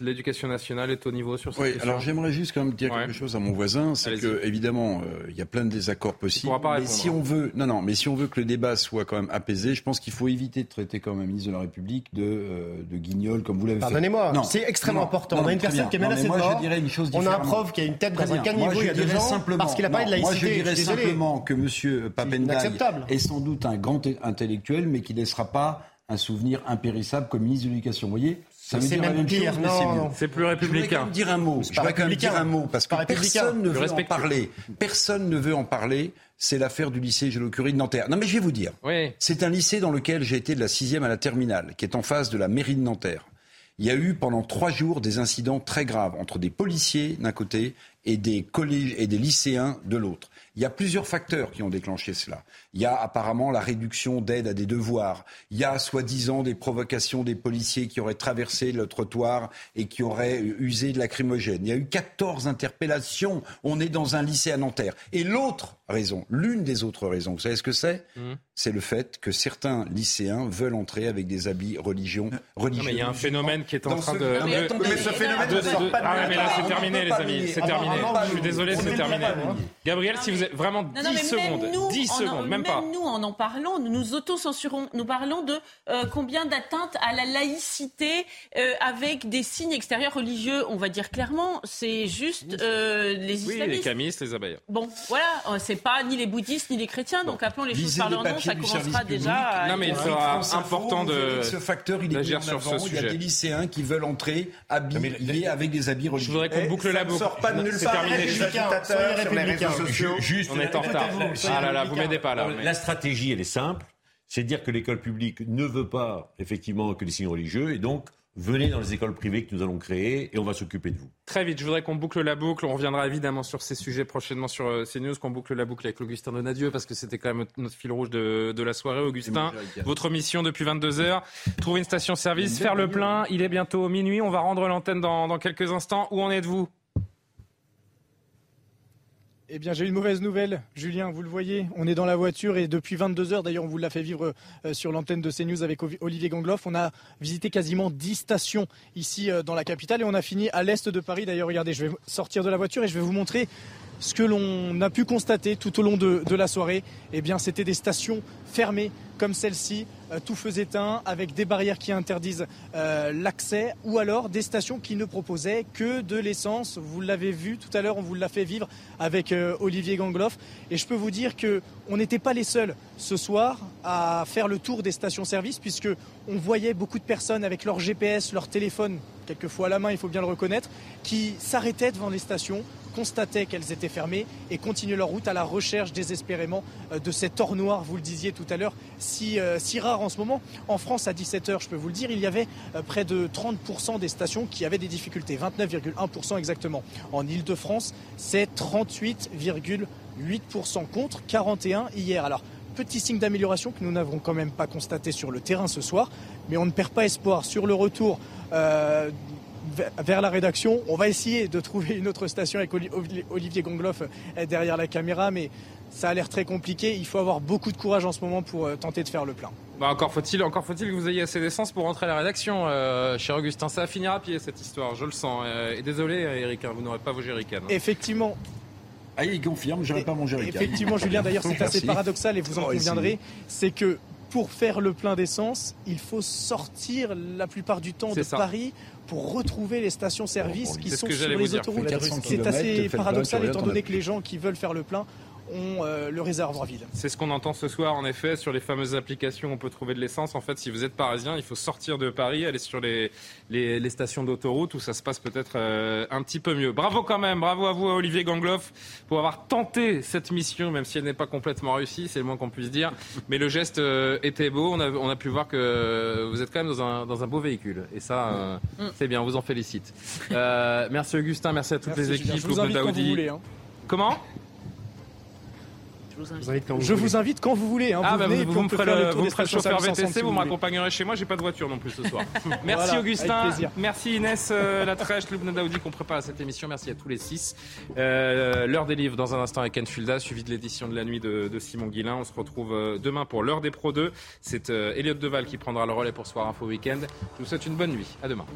L'éducation est au niveau sur cette oui, question. Alors j'aimerais juste quand même dire quelque chose à mon voisin, c'est que évidemment euh, il y a plein de désaccords possibles. mais si on veut, non non, mais si on veut que le débat soit quand même apaisé, je pense qu'il faut éviter de traiter comme un ministre de la République de euh, de guignol comme vous l'avez fait. Pardonnez-moi, c'est extrêmement important. on a une personne qui est menacée de mort. On a un prof qui a une tête dans un caniveau il y a deux ans parce qu'il a parlé de laïcité. Moi je dirais simplement que M. Papendaï est sans doute un grand intellectuel, mais qui ne laissera pas un souvenir impérissable comme ministre de l'Éducation. Vous voyez la même chose, non, c'est plus républicain. Je voudrais quand même dire un mot. Je voudrais quand même dire un mot parce que personne ne veut en parler. Personne ne veut en parler. C'est l'affaire du lycée Gélo-Curie de Nanterre. Non, mais je vais vous dire. Oui. C'est un lycée dans lequel j'ai été de la sixième à la terminale, qui est en face de la mairie de Nanterre. Il y a eu pendant trois jours des incidents très graves entre des policiers d'un côté et des collèges et des lycéens de l'autre. Il y a plusieurs facteurs qui ont déclenché cela. Il y a apparemment la réduction d'aide à des devoirs. Il y a soi-disant des provocations des policiers qui auraient traversé le trottoir et qui auraient usé de lacrymogène. Il y a eu 14 interpellations. On est dans un lycée à Nanterre. Et l'autre raison, l'une des autres raisons, vous savez ce que c'est mmh. C'est le fait que certains lycéens veulent entrer avec des habits religion, religieux. mais il y a un phénomène qui est en train de... Mais, ce phénomène ne sort pas de Ah mais là c'est terminé les amis, c'est terminé. Je suis désolé, c'est terminé. Gabriel, si vous êtes vraiment 10 secondes, 10 secondes, même pas. nous en en parlons, nous nous auto-censurons. Nous parlons de euh, combien d'atteintes à la laïcité euh, avec des signes extérieurs religieux. On va dire clairement, c'est juste euh, les islamistes. Oui, les camistes, les abailleurs. Bon, voilà, c'est pas ni les bouddhistes ni les chrétiens, donc appelons les choses par leur nom, ça commencera déjà à... Non mais il sera important de ce facteur, il est sur ce sujet. Il y a des lycéens qui veulent entrer habillés avec des habits religieux. Je voudrais qu'on boucle la boucle. sort pas de nulle part. sur les réseaux sociaux. Juste, on est en retard. Ah là là, vous m'aidez pas là. La stratégie, elle est simple, c'est de dire que l'école publique ne veut pas effectivement que les signes religieux et donc venez dans les écoles privées que nous allons créer et on va s'occuper de vous. Très vite, je voudrais qu'on boucle la boucle. On reviendra évidemment sur ces sujets prochainement sur euh, CNews, qu'on boucle la boucle avec Augustin Donadieu parce que c'était quand même notre fil rouge de, de la soirée. Augustin, votre mission depuis 22h, trouver une station-service, faire le plein. Il est bientôt minuit. On va rendre l'antenne dans, dans quelques instants. Où en êtes-vous? Eh bien, j'ai une mauvaise nouvelle, Julien, vous le voyez, on est dans la voiture et depuis 22 heures, d'ailleurs, on vous l'a fait vivre euh, sur l'antenne de CNews avec Olivier Gangloff, on a visité quasiment 10 stations ici euh, dans la capitale et on a fini à l'est de Paris. D'ailleurs, regardez, je vais sortir de la voiture et je vais vous montrer ce que l'on a pu constater tout au long de, la soirée. Eh bien, c'était des stations fermées comme celle-ci, euh, tout feu éteint, avec des barrières qui interdisent euh, l'accès, ou alors des stations qui ne proposaient que de l'essence. Vous l'avez vu tout à l'heure, on vous l'a fait vivre avec euh, Olivier Gangloff. Et je peux vous dire qu'on n'était pas les seuls ce soir à faire le tour des stations-service, puisque on voyait beaucoup de personnes avec leur GPS, leur téléphone, quelquefois à la main, il faut bien le reconnaître, qui s'arrêtaient devant les stations constataient qu'elles étaient fermées et continuaient leur route à la recherche désespérément de cet or noir, vous le disiez tout à l'heure, si, euh, si rare en ce moment. En France, à 17h, je peux vous le dire, il y avait euh, près de 30% des stations qui avaient des difficultés, 29,1% exactement. En Ile-de-France, c'est 38,8% contre 41 hier. Alors, petit signe d'amélioration que nous n'avons quand même pas constaté sur le terrain ce soir, mais on ne perd pas espoir sur le retour vers la rédaction. On va essayer de trouver une autre station avec Olivier Gongloff euh, derrière la caméra, mais ça a l'air très compliqué. Il faut avoir beaucoup de courage en ce moment pour euh, tenter de faire le plein. Bah encore faut-il, encore faut-il que vous ayez assez d'essence pour rentrer à la rédaction, euh, cher Augustin. Ça va finir à pied cette histoire, je le sens. et désolé, Eric, hein, vous n'aurez pas vos jerrycans. Hein. Effectivement. Ah, il confirme, je pas mon jerrycan. Effectivement, Julien, d'ailleurs, c'est assez paradoxal et vous en conviendrez. C'est que pour faire le plein d'essence, il faut sortir la plupart du temps de Paris pour retrouver les stations-service qui sont sur les autoroutes. C'est assez paradoxal étant donné que les gens qui veulent faire le plein ont le réservoir vide. C'est ce qu'on entend ce soir, en effet, sur les fameuses applications où on peut trouver de l'essence. En fait, si vous êtes parisien, il faut sortir de Paris, aller sur les, les, stations d'autoroute où ça se passe peut-être un petit peu mieux. Bravo quand même, bravo à vous, Olivier Gangloff, pour avoir tenté cette mission, même si elle n'est pas complètement réussie, c'est le moins qu'on puisse dire. Mais le geste était beau. On a, on a pu voir que vous êtes quand même dans un, dans un beau véhicule. Et ça, mm. c'est bien, on vous en félicite. merci Augustin, merci à toutes les équipes. Je vous invite quand vous voulez. Comment je vous invite quand vous voulez. Hein. Ah, bah, vous, vous, me ferez le, vous chauffeur VTC, vous, vous m'accompagnerez chez moi. J'ai pas de voiture non plus ce soir. Merci Augustin, merci Inès euh, Latrèche, Lubna Daoudi qu'on prépare à cette émission. Merci à tous les six. Euh, l'heure des livres dans un instant avec Ken Fulda, suivi de l'édition de la nuit de, de, Simon Guillain. On se retrouve euh, demain pour l'heure des Pro 2. C'est euh, Elliot Deval qui prendra le relais pour Soir Info Weekend. Je vous souhaite une bonne nuit. À demain.